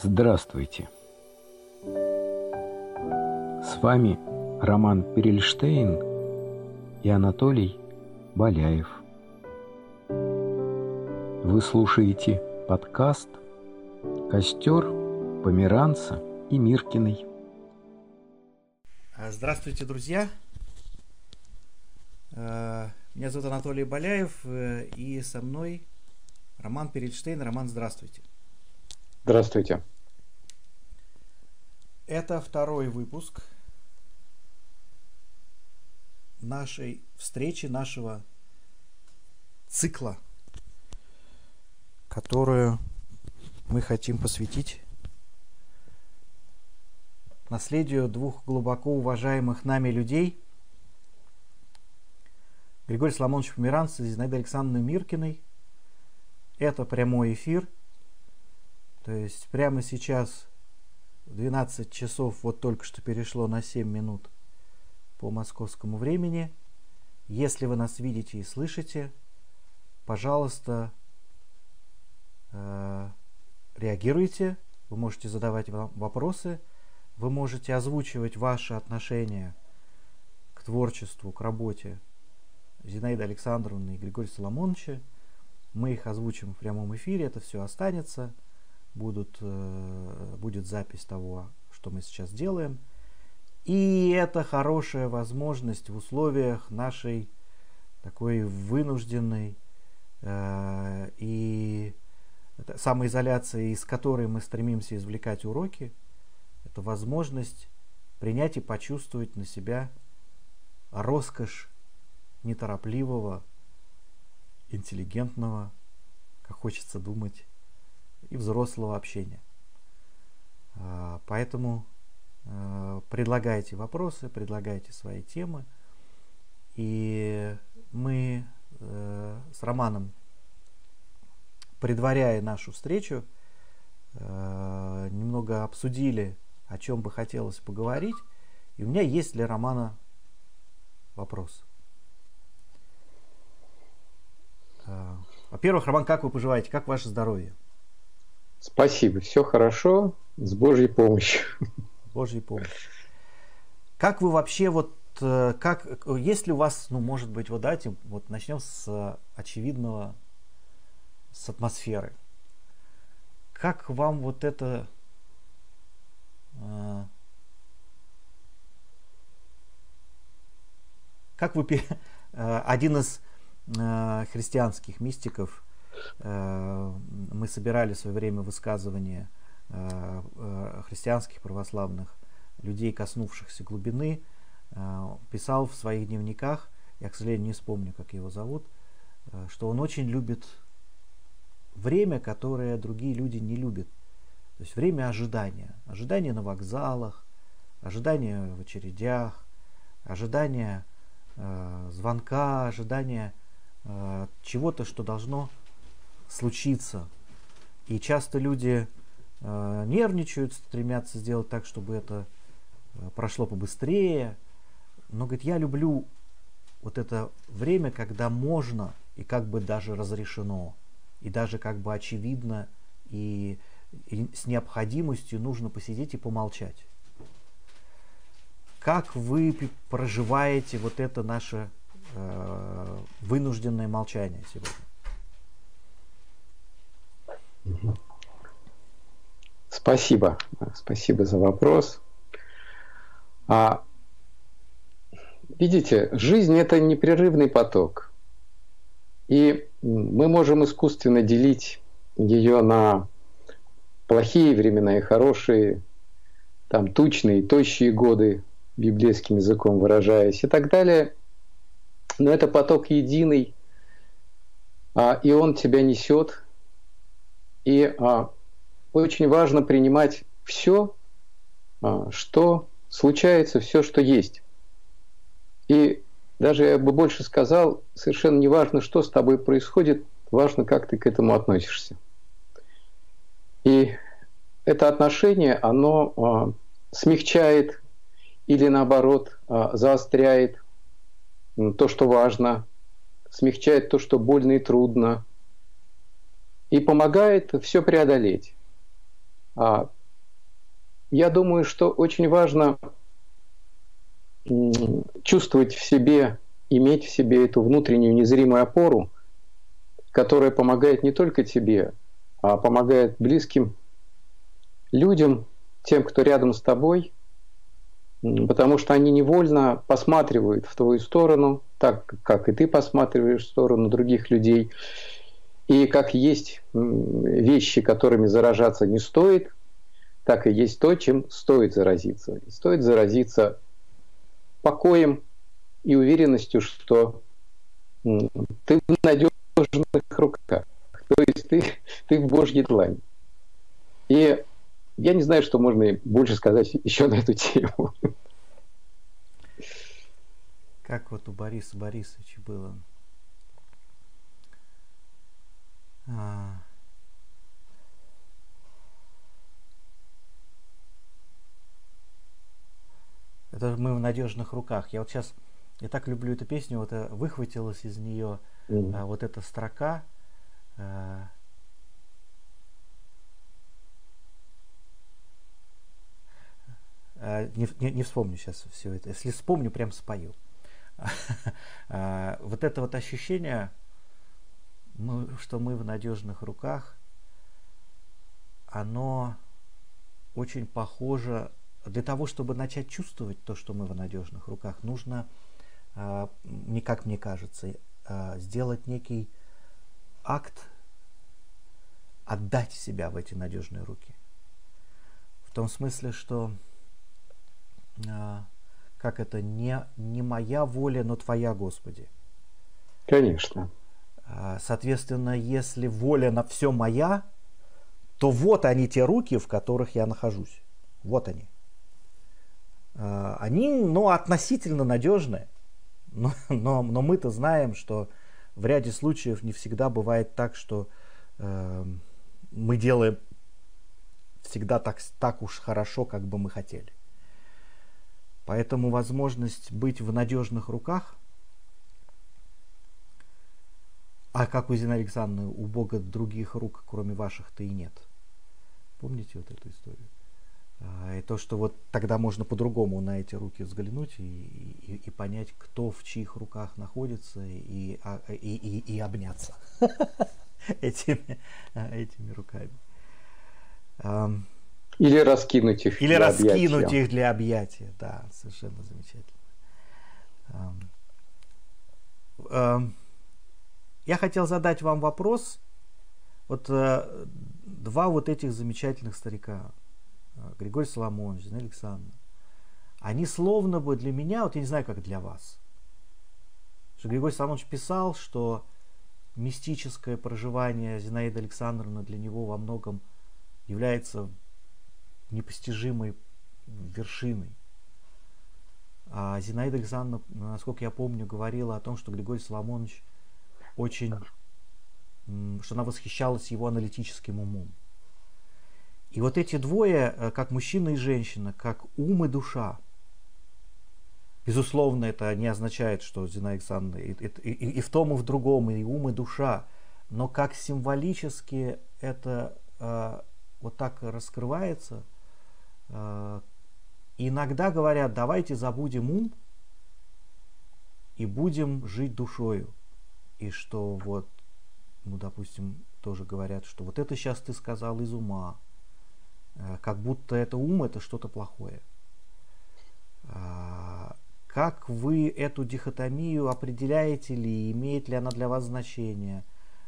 Здравствуйте! С вами Роман Перельштейн и Анатолий Боляев. Вы слушаете подкаст «Костер Померанца и Миркиной». Здравствуйте, друзья! Меня зовут Анатолий Боляев, и со мной Роман Перельштейн. Роман, здравствуйте. Здравствуйте. Это второй выпуск нашей встречи, нашего цикла, которую мы хотим посвятить наследию двух глубоко уважаемых нами людей Григорий Соломонович Померанц и Зинаида Александровны Миркиной. Это прямой эфир – то есть прямо сейчас 12 часов вот только что перешло на 7 минут по московскому времени. Если вы нас видите и слышите, пожалуйста, э, реагируйте. Вы можете задавать вопросы, вы можете озвучивать ваши отношения к творчеству, к работе Зинаиды Александровны и Григория Соломоновича. Мы их озвучим в прямом эфире, это все останется – будут, э, будет запись того, что мы сейчас делаем. И это хорошая возможность в условиях нашей такой вынужденной э, и самоизоляции, из которой мы стремимся извлекать уроки, это возможность принять и почувствовать на себя роскошь неторопливого, интеллигентного, как хочется думать, и взрослого общения. А, поэтому а, предлагайте вопросы, предлагайте свои темы. И мы э, с Романом, предваряя нашу встречу, э, немного обсудили, о чем бы хотелось поговорить. И у меня есть для Романа вопрос. А, во-первых, Роман, как вы поживаете? Как ваше здоровье? Спасибо, все хорошо, с Божьей помощью. Божьей помощью. Как вы вообще вот, э, как, есть ли у вас, ну, может быть, вот давайте вот начнем с очевидного, с атмосферы. Как вам вот это э, как вы э, один из христианских мистиков Э, мы собирали в свое время высказывания э, э, христианских православных людей, коснувшихся глубины, писал в своих дневниках, я, к сожалению, не вспомню, как его зовут, что он очень любит время, которое другие люди не любят. То есть время ожидания. Ожидание на вокзалах, ожидание в очередях, ожидание э, звонка, ожидание э, чего-то, что должно случиться. И часто люди э, нервничают, стремятся сделать так, чтобы это э, прошло побыстрее. Но, говорит, я люблю вот это время, когда можно и как бы даже разрешено, и даже как бы очевидно, и, и с необходимостью нужно посидеть и помолчать. Как вы проживаете вот это наше э, вынужденное молчание сегодня? Спасибо. Спасибо за вопрос. А, видите, жизнь это непрерывный поток. И мы можем искусственно делить ее на плохие времена и хорошие, там тучные, тощие годы, библейским языком выражаясь, и так далее. Но это поток единый, а, и он тебя несет, и а, очень важно принимать все, а, что случается, все, что есть. И даже я бы больше сказал, совершенно не важно, что с тобой происходит, важно, как ты к этому относишься. И это отношение, оно а, смягчает или наоборот а, заостряет то, что важно, смягчает то, что больно и трудно, и помогает все преодолеть. А, я думаю, что очень важно чувствовать в себе, иметь в себе эту внутреннюю незримую опору, которая помогает не только тебе, а помогает близким людям, тем, кто рядом с тобой, потому что они невольно посматривают в твою сторону, так как и ты посматриваешь в сторону других людей. И как есть вещи, которыми заражаться не стоит, так и есть то, чем стоит заразиться. И стоит заразиться покоем и уверенностью, что ты в надежных руках. То есть ты, ты в Божьей длани. И я не знаю, что можно больше сказать еще на эту тему. Как вот у Бориса Борисовича было. А... Это мы в надежных руках. Я вот сейчас, я так люблю эту песню, вот э, выхватилась из нее mm. а, вот эта строка. А, а, не, не, не вспомню сейчас все это. Если вспомню, прям спою. А, вот это вот ощущение, что мы в надежных руках, оно очень похоже для того, чтобы начать чувствовать то, что мы в надежных руках, нужно, а, не как мне кажется, а, сделать некий акт, отдать себя в эти надежные руки. В том смысле, что а, как это не, не моя воля, но твоя, Господи. Конечно. Соответственно, если воля на все моя, то вот они те руки, в которых я нахожусь. Вот они. А, они ну, относительно надежные. Но, но, но мы-то знаем, что в ряде случаев не всегда бывает так, что э, мы делаем всегда так, так уж хорошо, как бы мы хотели. Поэтому возможность быть в надежных руках, а как у Зины Александровны, у Бога других рук, кроме ваших-то и нет. Помните вот эту историю? А, и то, что вот тогда можно по-другому на эти руки взглянуть и, и, и понять, кто в чьих руках находится, и, а, и, и, и обняться этими, а, этими руками. Или раскинуть их Или для раскинуть объятия. их для объятия, да, совершенно замечательно. Я хотел задать вам вопрос. Вот э, два вот этих замечательных старика, Э, Григорий Соломонович, Зина Александровна, они словно бы для меня, вот я не знаю, как для вас, что Григорий Соломонович писал, что мистическое проживание Зинаиды Александровны для него во многом является непостижимой вершиной. А Зинаида Александровна, насколько я помню, говорила о том, что Григорий Соломонович очень, что она восхищалась его аналитическим умом. И вот эти двое, э, как мужчина и женщина, как ум и душа, безусловно, это не означает, что Зина Александровна и, и, и, и в том, и в другом, и ум, и душа, но как символически это э, вот так раскрывается, э, иногда говорят, давайте забудем ум и будем жить душою. И что вот, ну, допустим, тоже говорят, что вот это сейчас ты сказал из ума, Э, как будто это ум это что-то плохое. А, как вы эту дихотомию определяете ли, имеет ли она для вас значение?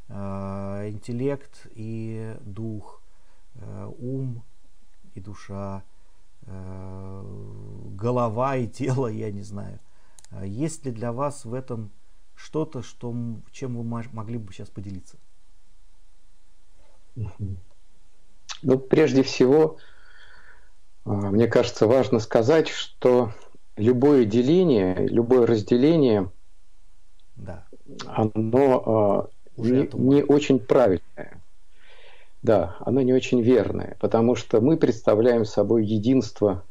А, интеллект и дух, э, ум и душа, э, голова и тело, я не знаю. Есть ли для вас в этом что-то, что, чем вы могли бы сейчас поделиться? Ну, прежде всего, а, мне кажется, важно сказать, что любое деление, любое разделение, да. оно а, не, не очень правильное. Да, оно не очень верное, потому что мы представляем собой единство,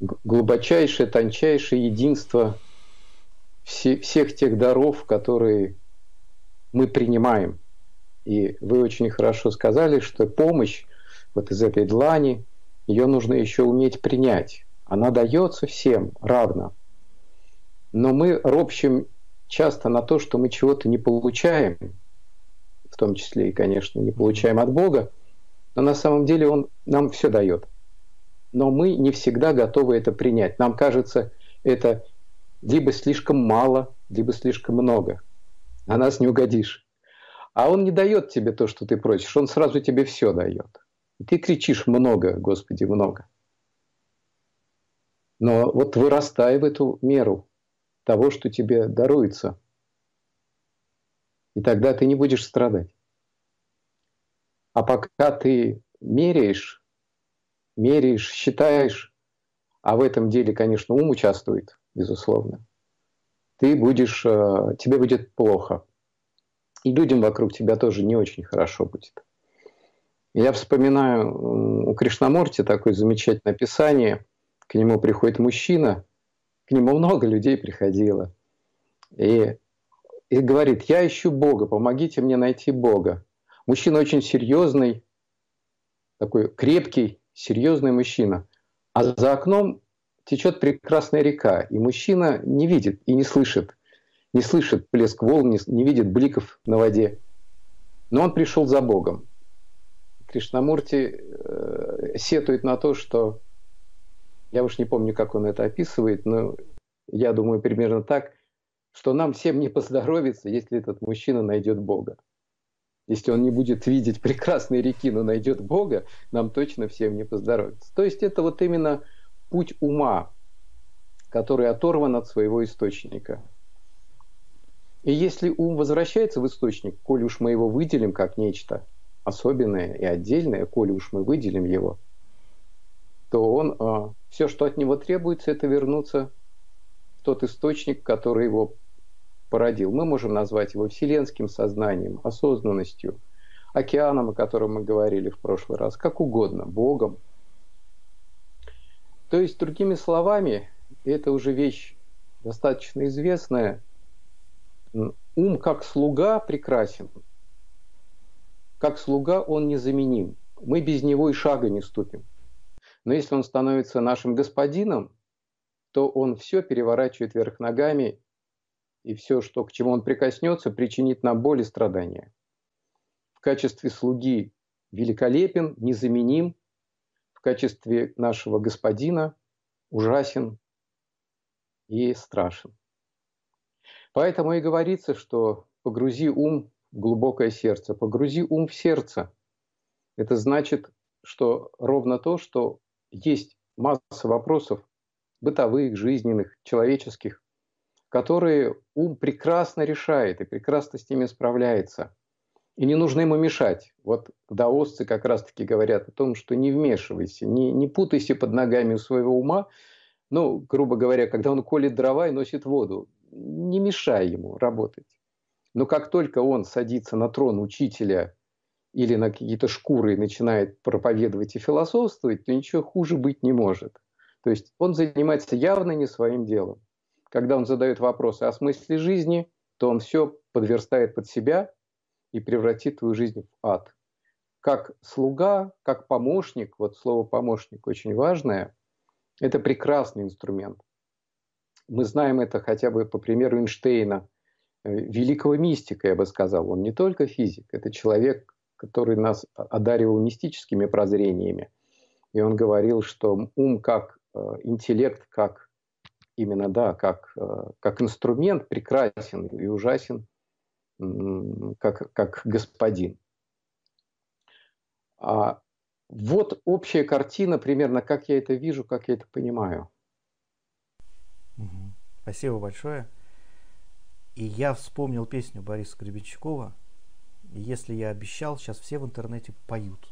глубочайшее, тончайшее единство все, всех тех даров, которые мы принимаем. И вы очень хорошо сказали, что помощь вот из этой длани, ее нужно еще уметь принять. Она дается всем равно. Но мы ропщим часто на то, что мы чего-то не получаем, в том числе и, конечно, не получаем от Бога, но на самом деле Он нам все дает. Но мы не всегда готовы это принять. Нам кажется, это либо слишком мало, либо слишком много. На нас не угодишь. А Он не дает тебе то, что ты просишь, Он сразу тебе все дает. И ты кричишь много, Господи, много. Но вот вырастай в эту меру того, что тебе даруется. И тогда ты не будешь страдать. А пока ты меряешь, меряешь, считаешь, а в этом деле, конечно, ум участвует, безусловно, ты будешь, э, тебе будет плохо. И людям вокруг тебя тоже не очень хорошо будет. Я вспоминаю у Кришнамурти такое замечательное описание. К нему приходит мужчина, к нему много людей приходило. И, и говорит, я ищу Бога, помогите мне найти Бога. Мужчина очень серьезный, такой крепкий, серьезный мужчина. А за окном течет прекрасная река, и мужчина не видит и не слышит, не слышит плеск волн, не, не видит бликов на воде. Но он пришел за Богом. Кришнамурти э, сетует на то, что я уж не помню, как он это описывает, но я думаю примерно так, что нам всем не поздоровится, если этот мужчина найдет Бога. Если он не будет видеть прекрасной реки, но найдет Бога, нам точно всем не поздоровится. То есть это вот именно путь ума, который оторван от своего источника. И если ум возвращается в источник, коли уж мы его выделим как нечто – особенное и отдельное, коли уж мы выделим его, то он, а, все, что от него требуется, это вернуться в тот источник, который его породил. Мы можем назвать его вселенским сознанием, осознанностью, океаном, о котором мы говорили в прошлый раз, как угодно, Богом. То есть, другими словами, это уже вещь достаточно известная, ум как слуга прекрасен – как слуга он незаменим. Мы без него и шага не ступим. Но если он становится нашим господином, то он все переворачивает вверх ногами, и все, что, к чему он прикоснется, причинит нам боль и страдания. В качестве слуги великолепен, незаменим, качестве нашего господина ужасен и страшен. Поэтому и говорится, что погрузи ум глубокое сердце, погрузи ум в сердце. Это значит, что ровно то, что есть масса вопросов бытовых, жизненных, человеческих, которые ум прекрасно решает и прекрасно с ними справляется. И не нужно ему мешать. Вот даосцы как раз-таки говорят о том, что не вмешивайся, не, не путайся под ногами у своего ума. Ну, грубо говоря, когда он колет дрова и носит воду, не мешай ему работать. Но как только он садится на трон учителя или на какие-то шкуры и начинает проповедовать и философствовать, то ничего хуже быть не может. То есть он занимается явно не своим делом. Когда он задает вопросы о смысле жизни, то он все подверстает под себя и превратит твою жизнь в ад. Как слуга, как помощник, вот слово помощник очень важное, это прекрасный инструмент. Мы знаем это хотя бы по примеру Эйнштейна – Э, великого мистика, я бы сказал. Он не только физик, это человек, который нас одаривал мистическими прозрениями. И он говорил, что ум как э, интеллект, как именно, да, как, э, как инструмент прекрасен и ужасен, как, как господин. А вот общая картина примерно, как я это вижу, как я это понимаю. Спасибо большое. И я вспомнил песню Бориса Гребенщикова. Если я обещал, сейчас все в интернете поют.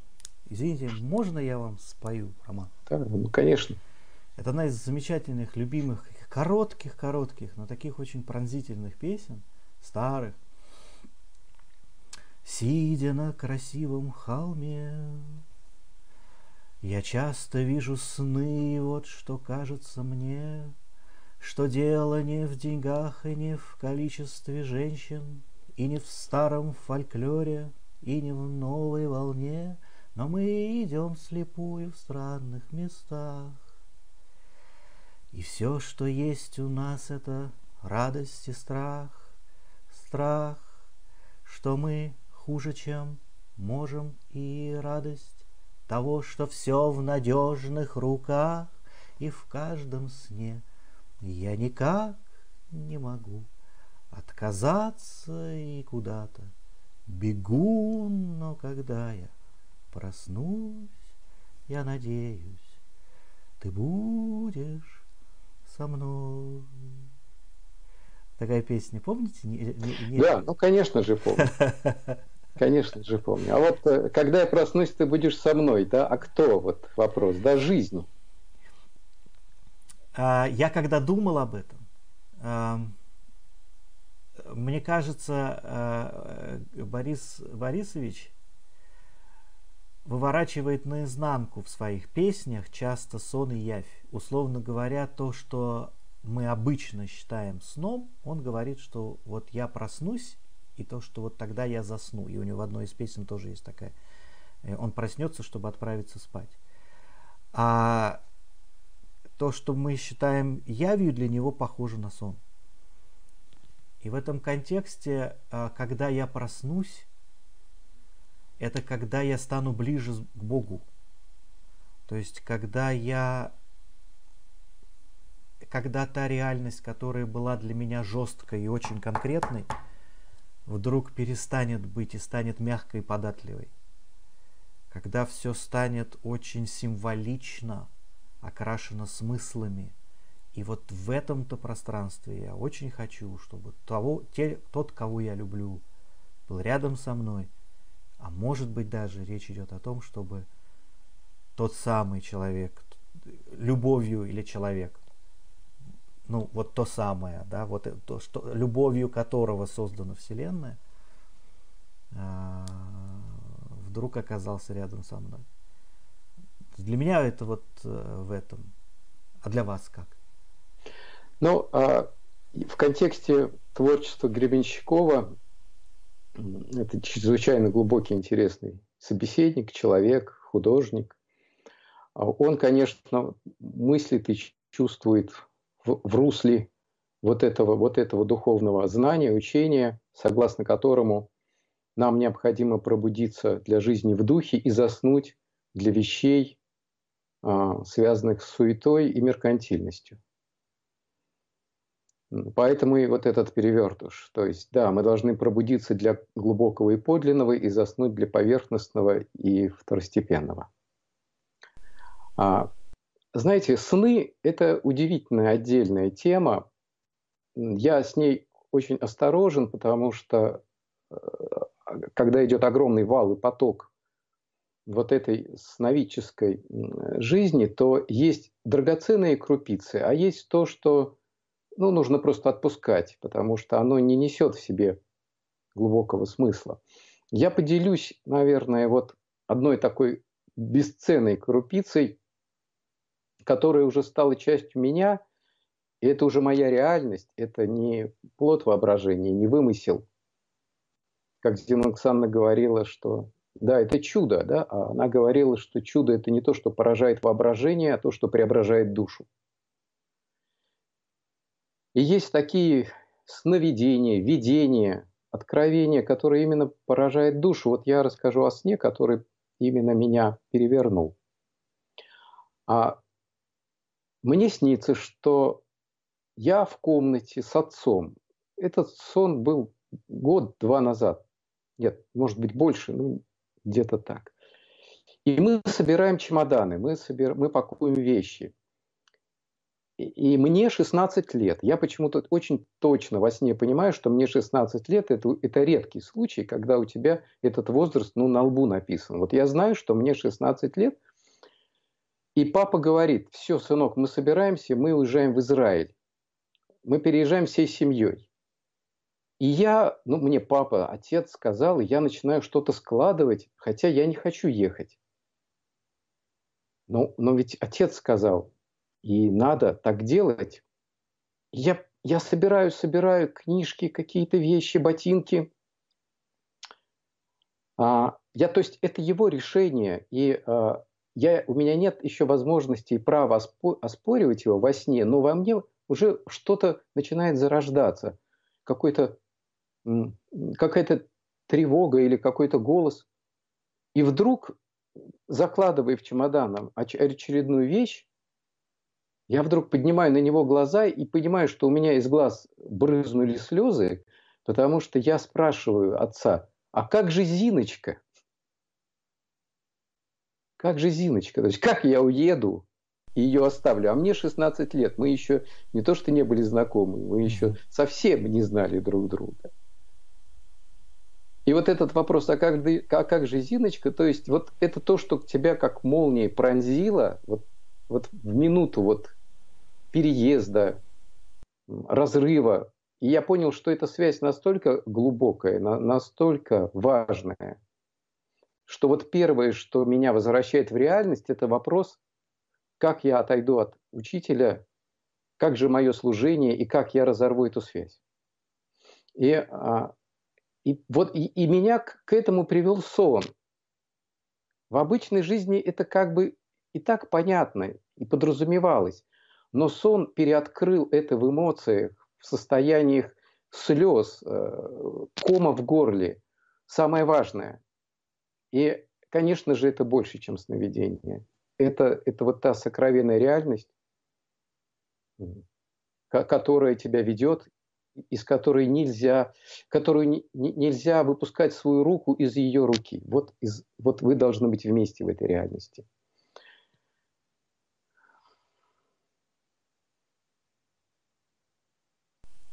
Извините, можно я вам спою, Роман? Да, ну, конечно. Это одна из замечательных, любимых, коротких-коротких, но таких очень пронзительных песен, старых. Сидя на красивом холме, я часто вижу сны, вот что кажется мне, что дело не в деньгах и не в количестве женщин, И не в старом фольклоре, и не в новой волне но мы идем слепую в странных местах. И все, что есть у нас, это радость и страх, страх, что мы хуже, чем можем, и радость того, что все в надежных руках и в каждом сне. Я никак не могу отказаться и куда-то бегу, но когда я проснусь, я надеюсь, ты будешь со мной. Такая песня, помните? Не, не, не... Да, ну конечно же помню. Конечно же помню. А вот э, когда я проснусь, ты будешь со мной, да? А кто? Вот вопрос, да, жизнь. А, я когда думал об этом, мне кажется, э, Борис Борисович выворачивает наизнанку в своих песнях часто сон и явь. Условно говоря, то, что мы обычно считаем сном, он говорит, что вот я проснусь, и то, что вот тогда я засну. И у него в одной из песен тоже есть такая. Э, он проснется, чтобы отправиться спать. А то, что мы считаем явью, для него похоже на сон. И в этом контексте, а, когда я проснусь, это когда я стану ближе к Богу. То есть, когда я когда та реальность, которая была для меня жесткой и очень конкретной, вдруг перестанет быть и станет мягкой и податливой. Когда все станет очень символично, окрашено смыслами – и вот в этом-то пространстве я очень хочу, чтобы того, те, тот, кого я люблю, был рядом со мной. А может быть даже речь идет о том, чтобы тот самый человек, любовью или человек, ну вот то самое, да, вот то, что, любовью которого создана Вселенная, а, вдруг оказался рядом со мной. Для меня это вот э, в этом. А для вас как? Ну, а в контексте творчества Гребенщикова это чрезвычайно глубокий, интересный собеседник, человек, художник. А он, конечно, мыслит и чувствует в, в русле вот этого, вот этого духовного знания, учения, согласно которому нам необходимо пробудиться для жизни в духе и заснуть для вещей, а, связанных с суетой и меркантильностью. Поэтому и вот этот перевертыш. То есть, да, мы должны пробудиться для глубокого и подлинного и заснуть для поверхностного и второстепенного. А, знаете, сны – это удивительная отдельная тема. Я с ней очень осторожен, потому что э, когда идет огромный вал и поток вот этой сновидческой жизни, то есть драгоценные крупицы, а есть то, что ну, нужно просто отпускать, потому что оно не несет в себе глубокого смысла. Я поделюсь, наверное, вот одной такой бесценной крупицей, которая уже стала частью меня, и это уже моя реальность, это не плод воображения, не вымысел. Как Зина Александровна говорила, что да, это чудо, да, а она говорила, что чудо это не то, что поражает воображение, а то, что преображает душу. И есть такие сновидения, видения, откровения, которые именно поражают душу. Вот я расскажу о сне, который именно меня перевернул. А мне снится, что я в комнате с отцом. Этот сон был год-два назад. Нет, может быть больше, ну где-то так. И мы собираем чемоданы, мы, собираем, мы пакуем вещи. И мне 16 лет. Я почему-то очень точно во сне понимаю, что мне 16 лет это, это редкий случай, когда у тебя этот возраст ну, на лбу написан. Вот я знаю, что мне 16 лет, и папа говорит, все, сынок, мы собираемся, мы уезжаем в Израиль. Мы переезжаем всей семьей. И я, ну, мне папа, отец сказал, я начинаю что-то складывать, хотя я не хочу ехать. Но, но ведь отец сказал, и надо так делать. Я, я собираю, собираю книжки, какие-то вещи, ботинки. А, я, то есть это его решение, и а, я, у меня нет еще возможности и права оспоривать его во сне, но во мне уже что-то начинает зарождаться, какой-то, какая-то тревога или какой-то голос. И вдруг, закладывая в чемодан очередную вещь, я вдруг поднимаю на него глаза и понимаю, что у меня из глаз брызнули слезы, потому что я спрашиваю отца, а как же Зиночка? Как же Зиночка? То есть как я уеду и ее оставлю? А мне 16 лет, мы еще не то что не были знакомы, мы еще совсем не знали друг друга. И вот этот вопрос, а как, а как же Зиночка, то есть вот это то, что тебя как молнией пронзило, вот, вот в минуту вот переезда, разрыва. И я понял, что эта связь настолько глубокая, настолько важная, что вот первое, что меня возвращает в реальность, это вопрос, как я отойду от учителя, как же мое служение и как я разорву эту связь. И, а, и, вот, и, и меня к, к этому привел сон. В обычной жизни это как бы и так понятно, и подразумевалось. Но сон переоткрыл это в эмоциях, в состояниях слез, э, кома в горле. Самое важное. И, конечно же, это больше, чем сновидение. Это, это вот та сокровенная реальность, которая тебя ведет, из которой нельзя, которую не, нельзя выпускать свою руку из ее руки. Вот, из, вот вы должны быть вместе в этой реальности.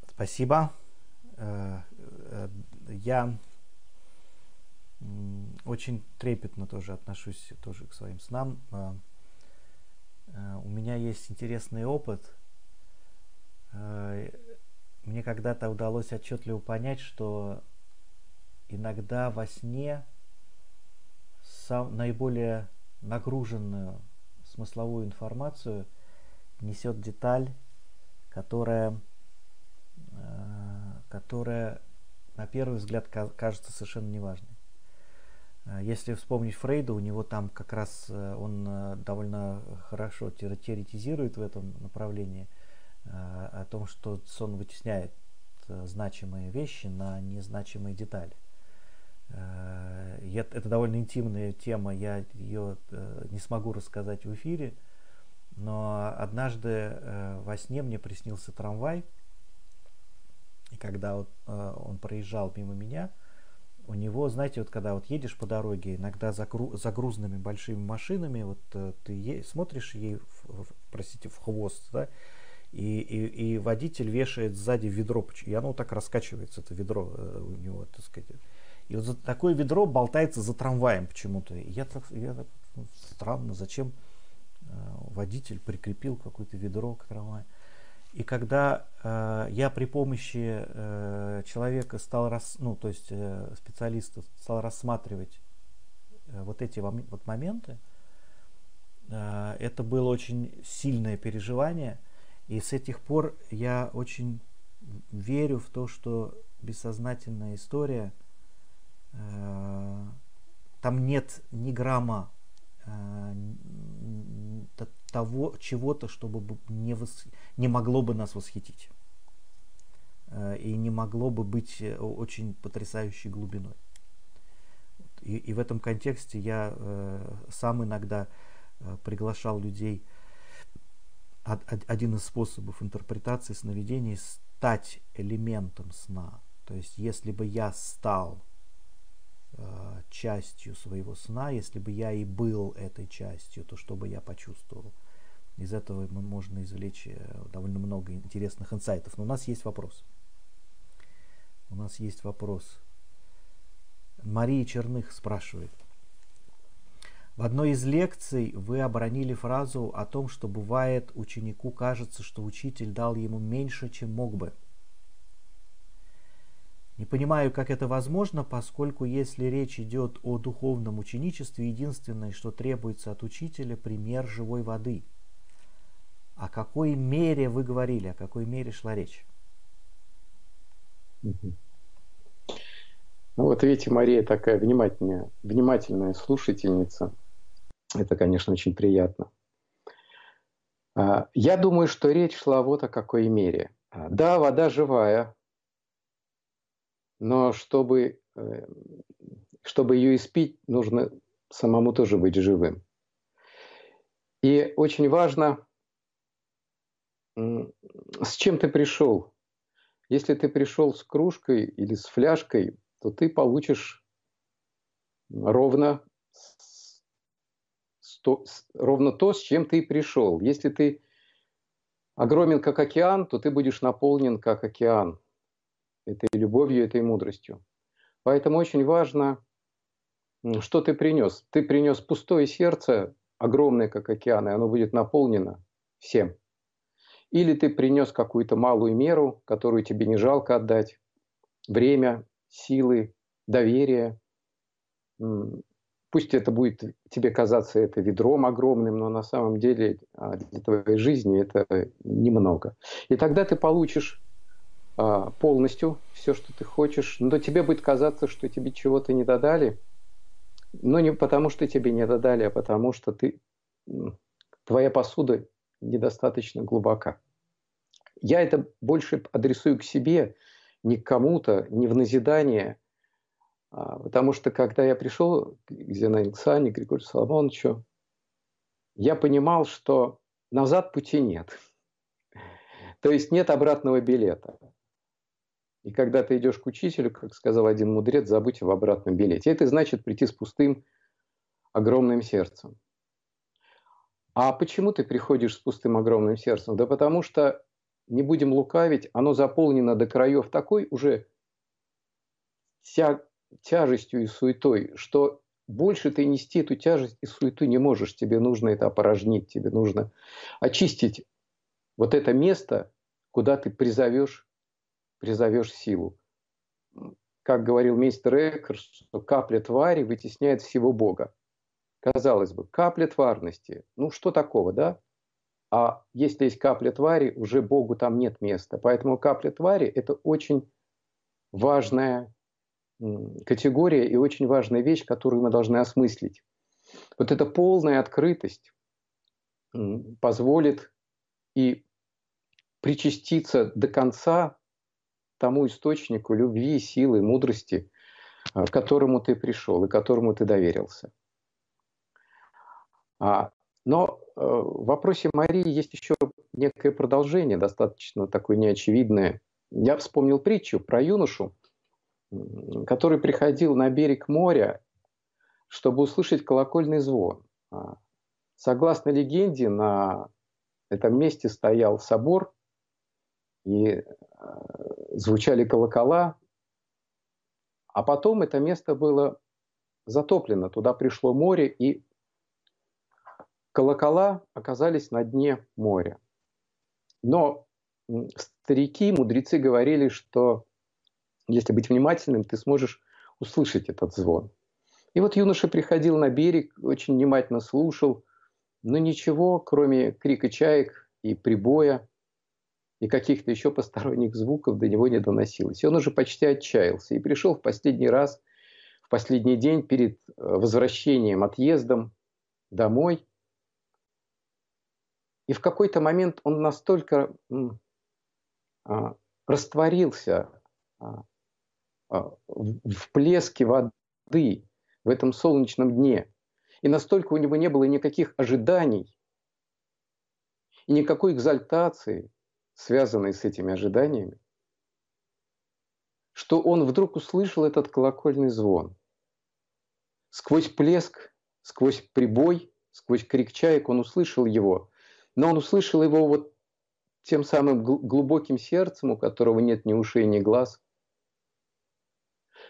Спасибо. Э, э, я очень трепетно тоже отношусь тоже к своим снам. А, а, у меня есть интересный опыт. А, мне когда-то удалось отчетливо понять, что иногда во сне сам, наиболее нагруженную смысловую информацию несет деталь, которая, которая на первый взгляд кажется совершенно неважной. Э, если вспомнить Фрейда, у него там как раз э, он э, довольно хорошо теоретизирует в этом направлении о том, что сон вытесняет значимые вещи на незначимые детали. Это довольно интимная тема, я ее не смогу рассказать в эфире, но однажды во сне мне приснился трамвай, и когда он проезжал мимо меня, у него, знаете, вот когда вот едешь по дороге, иногда за, гру, за грузными большими машинами, вот э, ты е, смотришь ей, в, в, простите, в хвост, да, и, и, и водитель вешает сзади ведро, и оно вот так раскачивается, это ведро э, у него, так сказать. И вот за, такое ведро болтается за трамваем почему-то. Я так, я так ну, странно, зачем э, водитель прикрепил какое-то ведро к трамваю. И когда э, я при помощи э, человека стал, рас, ну, то есть э, специалиста стал рассматривать э, вот эти вот моменты, э, это было очень сильное переживание. И с этих пор я очень верю в то, что бессознательная история, э, там нет ни грамма того чего-то, чтобы не, вос... не могло бы нас восхитить. Э, и не могло бы быть э, очень потрясающей глубиной. И, и в этом контексте я э, сам иногда э, приглашал людей. Од, один из способов интерпретации сновидений стать элементом сна. То есть, если бы я стал частью своего сна, если бы я и был этой частью, то что бы я почувствовал? Из этого можно извлечь э, довольно много интересных инсайтов. Но у нас есть вопрос. У нас есть вопрос. Мария Черных спрашивает. В одной из лекций вы оборонили фразу о том, что бывает ученику кажется, что учитель дал ему меньше, чем мог бы – не понимаю, как это возможно, поскольку если речь идет о духовном ученичестве, единственное, что требуется от учителя, пример живой воды. О какой мере вы говорили, о какой мере шла речь? Ну вот видите, Мария такая внимательная, внимательная слушательница. Это, конечно, очень приятно. А, я думаю, что речь шла вот о какой мере. А, да, вода живая, но чтобы, э, чтобы ее испить, нужно самому тоже быть живым. И очень важно, с чем ты пришел. Если ты пришел с кружкой или с фляжкой, то ты получишь ровно, сто, ровно то, с чем ты пришел. Если ты огромен, как океан, то ты будешь наполнен, как океан, этой любовью, этой мудростью. Поэтому очень важно, что ты принес. Ты принес пустое сердце, огромное, как океан, и оно будет наполнено всем. Или ты принес какую-то малую меру, которую тебе не жалко отдать, время, силы, доверие. Пусть это будет тебе казаться это ведром огромным, но на самом деле а, для твоей жизни это немного. И тогда ты получишь полностью все, что ты хочешь, но тебе будет казаться, что тебе чего-то не додали, но не потому, что тебе не додали, а потому что ты, твоя посуда недостаточно глубока. Я это больше адресую к себе, не к кому-то, не в назидание, а, потому что когда я пришел к Зинаиде Александре, Григорию Соломоновичу, я понимал, что назад пути нет. То есть нет обратного билета. И когда ты идешь к учителю, как сказал один мудрец, забудь об обратном билете. Это значит прийти с пустым, огромным сердцем. А почему ты приходишь с пустым, огромным сердцем? Да потому что не будем лукавить, оно заполнено до краев такой уже тя, тяжестью и суетой, что больше ты нести эту тяжесть и суету не можешь. Тебе нужно это опорожнить, тебе нужно очистить вот это место, куда ты призовешь, призовешь силу. Как говорил мистер Экхерс, что капля твари вытесняет всего Бога. Казалось бы, капля тварности. Ну что такого, да? А если есть капля твари, уже Богу там нет места. Поэтому капля твари – это очень важная категория и очень важная вещь, которую мы должны осмыслить. Вот эта полная открытость позволит и причаститься до конца тому источнику любви, силы, мудрости, а, к которому ты пришел и которому ты доверился. А, но э, в вопросе Марии есть еще некое продолжение, достаточно такое неочевидное. Я вспомнил притчу про юношу, который приходил на берег моря, чтобы услышать колокольный звон. А, согласно легенде, на этом месте стоял собор, и э, звучали колокола, а потом это место было затоплено, туда пришло море, и колокола оказались на дне моря. Но старики, мудрецы говорили, что если быть внимательным, ты сможешь услышать этот звон. И вот юноша приходил на берег, очень внимательно слушал, но ничего, кроме крика чаек и прибоя, и каких-то еще посторонних звуков до него не доносилось. И он уже почти отчаялся и пришел в последний раз, в последний день перед э, возвращением, отъездом домой, и в какой-то момент он настолько а, растворился а, а, в плеске воды в этом солнечном дне, и настолько у него не было никаких ожиданий и никакой экзальтации, связанной с этими ожиданиями, что он вдруг услышал этот колокольный звон. Сквозь плеск, сквозь прибой, сквозь крик чаек он услышал его, но он услышал его вот тем самым глубоким сердцем, у которого нет ни ушей, ни глаз.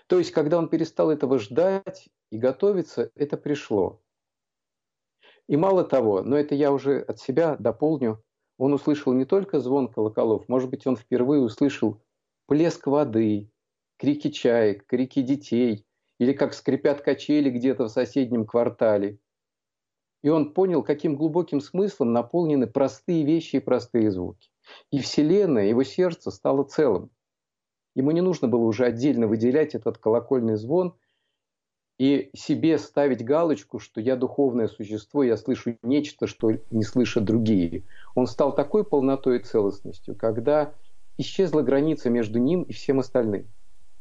То есть, когда он перестал этого ждать и готовиться, это пришло. И мало того, но это я уже от себя дополню, он услышал не только звон колоколов, может быть, он впервые услышал плеск воды, крики чаек, крики детей, или как скрипят качели где-то в соседнем квартале – и он понял, каким глубоким смыслом наполнены простые вещи и простые звуки. И Вселенная, его сердце стало целым. Ему не нужно было уже отдельно выделять этот колокольный звон и себе ставить галочку, что я духовное существо, я слышу нечто, что не слышат другие. Он стал такой полнотой и целостностью, когда исчезла граница между ним и всем остальным.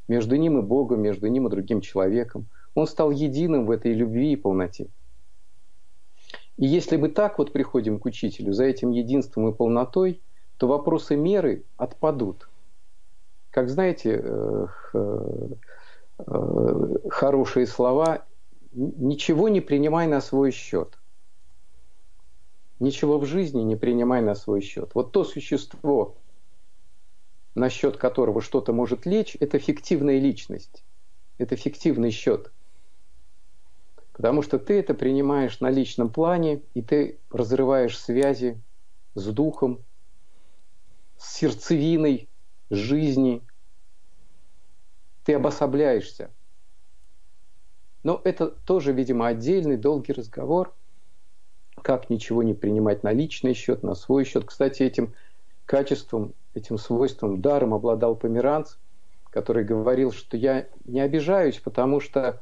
Между ним и Богом, между ним и другим человеком. Он стал единым в этой любви и полноте. И если мы так вот приходим к учителю за этим единством и полнотой, то вопросы меры отпадут. Как знаете, э, хорошие слова «ничего не принимай на свой счет». Ничего в жизни не принимай на свой счет. Вот то существо, на счет которого что-то может лечь, это фиктивная личность. Это фиктивный счет. Потому что ты это принимаешь на личном плане, и ты разрываешь связи с духом, с сердцевиной жизни. Ты обособляешься. Но это тоже, видимо, отдельный долгий разговор, как ничего не принимать на личный счет, на свой счет. Кстати, этим качеством, этим свойством, даром обладал Померанц, который говорил, что я не обижаюсь, потому что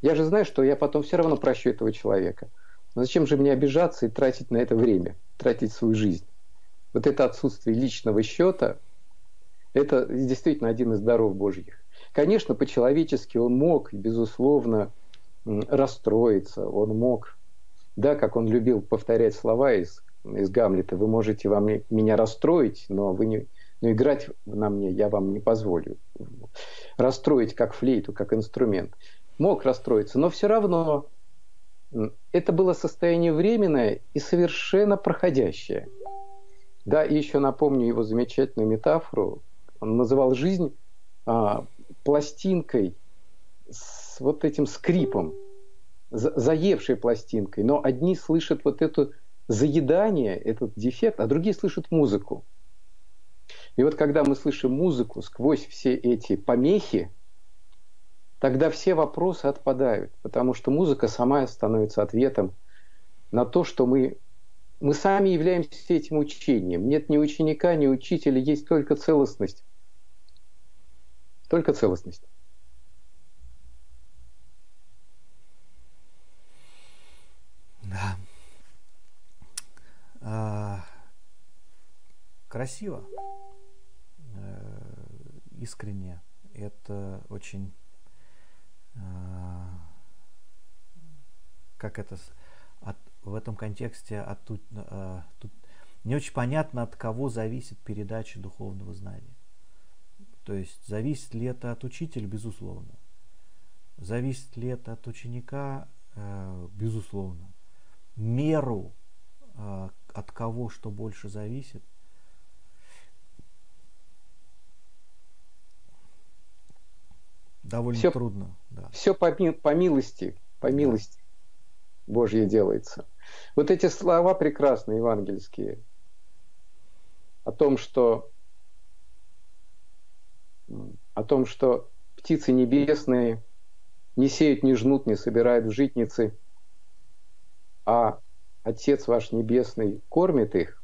я же знаю, что я потом все равно прощу этого человека. Но зачем же мне обижаться и тратить на это время, тратить свою жизнь? Вот это отсутствие личного счета, это действительно один из даров Божьих. Конечно, по-человечески он мог, безусловно, расстроиться, он мог, да, как он любил повторять слова из, из Гамлета, вы можете вам меня расстроить, но вы не, но играть на мне я вам не позволю. Расстроить как флейту, как инструмент мог расстроиться, но все равно это было состояние временное и совершенно проходящее. Да, и еще напомню его замечательную метафору. Он называл жизнь а, пластинкой с вот этим скрипом, заевшей пластинкой. Но одни слышат вот это заедание, этот дефект, а другие слышат музыку. И вот когда мы слышим музыку сквозь все эти помехи, тогда все вопросы отпадают, потому что музыка сама становится ответом на то, что мы, мы сами являемся этим учением. Нет ни ученика, ни учителя, есть только целостность. Только целостность. Да. А, красиво, э, искренне. Это очень а, как это от, в этом контексте от, тут, а, тут не очень понятно, от кого зависит передача духовного знания. То есть зависит ли это от учителя, безусловно. Зависит ли это от ученика, э, безусловно. Меру, э, от кого что больше зависит, довольно все, трудно. Да. Все по, по милости, по милости да. Божьей делается. Вот эти слова прекрасные, евангельские, о том, что о том, что птицы небесные не сеют, не жнут, не собирают в житницы, а Отец ваш Небесный кормит их.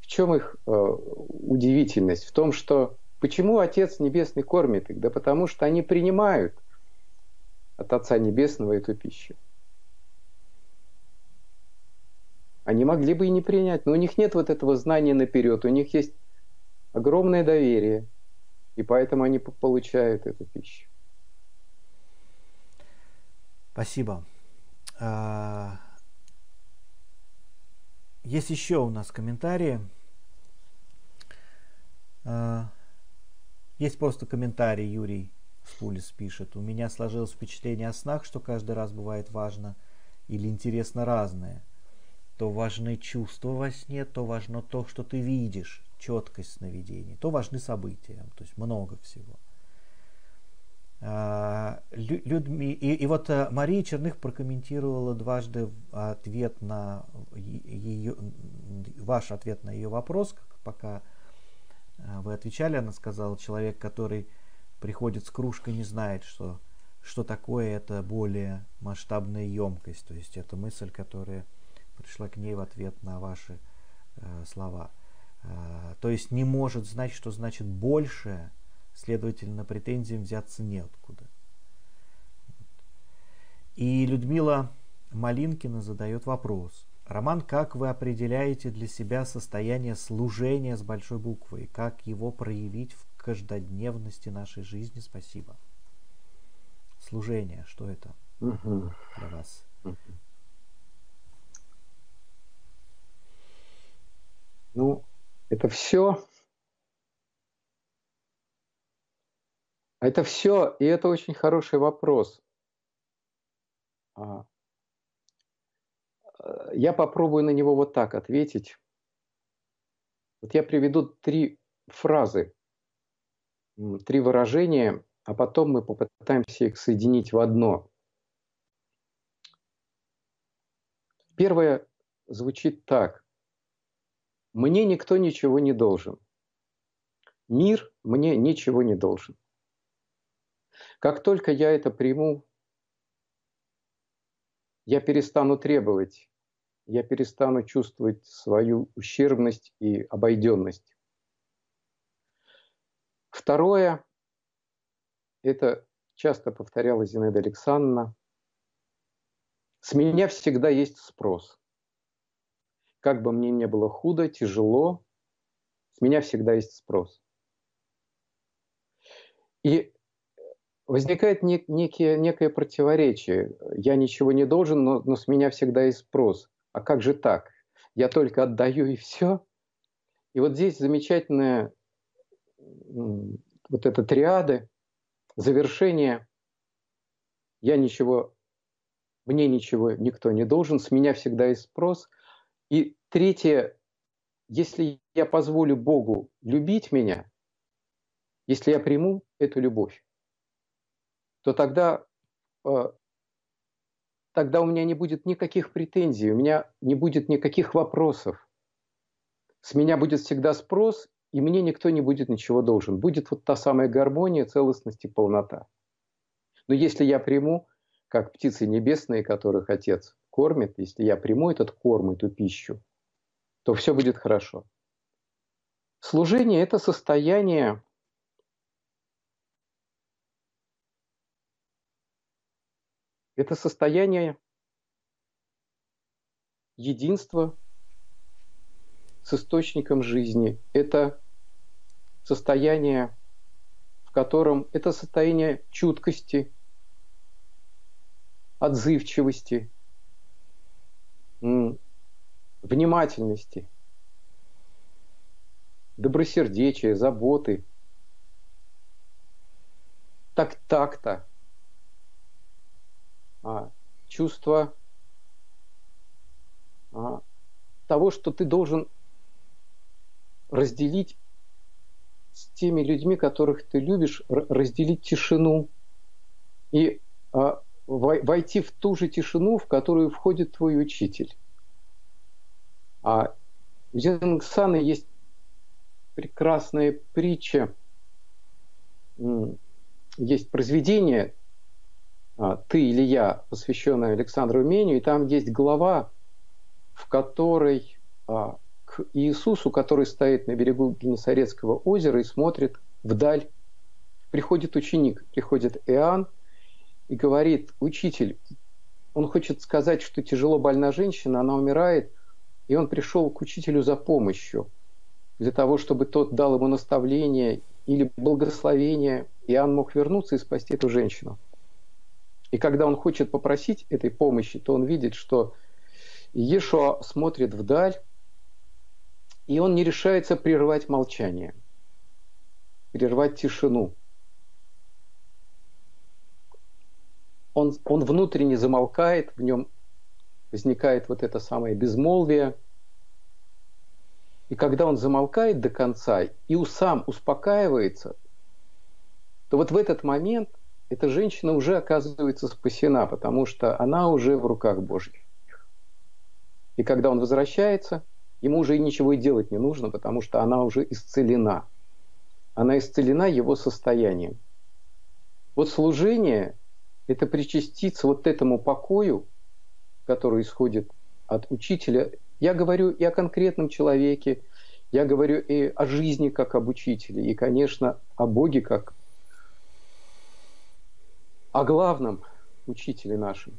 В чем их э, удивительность? В том, что Почему Отец Небесный кормит их? Да потому что они принимают от Отца Небесного эту пищу. Они могли бы и не принять, но у них нет вот этого знания наперед, у них есть огромное доверие, и поэтому они получают эту пищу. Спасибо. А, есть еще у нас комментарии. А, есть просто комментарий, Юрий Спулис пишет. У меня сложилось впечатление о снах, что каждый раз бывает важно или интересно разное. То важны чувства во сне, то важно то, что ты видишь, четкость сновидений, то важны события, то есть много всего. А, Людми... И, и вот э, Мария Черных прокомментировала дважды ответ на ее, ваш ответ на ее вопрос, пока а, вы отвечали, она сказала, человек, который приходит с кружкой, не знает, что, что такое это более масштабная емкость. То есть это мысль, которая пришла к ней в ответ на ваши э, слова. Э, то есть не может знать, что значит больше, следовательно, претензиям взяться неоткуда. И Людмила Малинкина задает вопрос. Роман, как вы определяете для себя состояние служения с большой буквы? Как его проявить в каждодневности нашей жизни? Спасибо. Служение, что это угу. для вас? Угу. Ну, это все. Это все, и это очень хороший вопрос. А, э, я попробую на него вот так ответить. Вот я приведу три фразы, три выражения, а потом мы попытаемся их соединить в одно. Первое звучит так. Мне никто ничего не должен. Мир мне ничего не должен. Как только я это приму, я перестану требовать, я перестану чувствовать свою ущербность и обойденность. Второе, это часто повторяла Зинаида Александровна, с меня всегда есть спрос. Как бы мне не было худо, тяжело, с меня всегда есть спрос. И возникает нек, некие, некое противоречие. Я ничего не должен, но, но с меня всегда есть спрос. А как же так? Я только отдаю и все. И вот здесь замечательная вот эта триады, завершение «я ничего, мне ничего никто не должен, с меня всегда есть спрос». И третье, если я позволю Богу любить меня, если я приму эту любовь, то тогда, э, тогда у меня не будет никаких претензий, у меня не будет никаких вопросов. С меня будет всегда спрос, и мне никто не будет ничего должен. Будет вот та самая гармония, целостность и полнота. Но если я приму, как птицы небесные, которых Отец кормит, если я приму этот корм, эту пищу, то все будет хорошо. Служение – это состояние это состояние единства с источником жизни. Это состояние, в котором это состояние чуткости, отзывчивости, внимательности, добросердечия, заботы, так такта, а, чувство а, того, что ты должен разделить с теми людьми, которых ты любишь, разделить тишину и а, войти в ту же тишину, в которую входит твой учитель. А у Зенгсана есть прекрасная притча, есть произведение а, «Ты или я», посвященное Александру Меню, и там есть глава, в которой а, к Иисусу, который стоит на берегу Генесарецкого озера и смотрит вдаль. Приходит ученик, приходит Иоанн и говорит, учитель, он хочет сказать, что тяжело больна женщина, она умирает, и он пришел к учителю за помощью, для того, чтобы тот дал ему наставление или благословение, и Иоанн мог вернуться и спасти эту женщину. И когда он хочет попросить этой помощи, то он видит, что Ешуа смотрит вдаль, и он не решается прервать молчание, прервать тишину. Он, он внутренне замолкает, в нем возникает вот это самое безмолвие. И когда он замолкает до конца и сам успокаивается, то вот в этот момент эта женщина уже оказывается спасена, потому что она уже в руках Божьих. И когда он возвращается, Ему уже ничего и делать не нужно, потому что она уже исцелена. Она исцелена его состоянием. Вот служение – это причаститься вот этому покою, который исходит от учителя. Я говорю и о конкретном человеке, Я говорю и о жизни как об учителе, и, конечно, о Боге как о главном учителе нашем.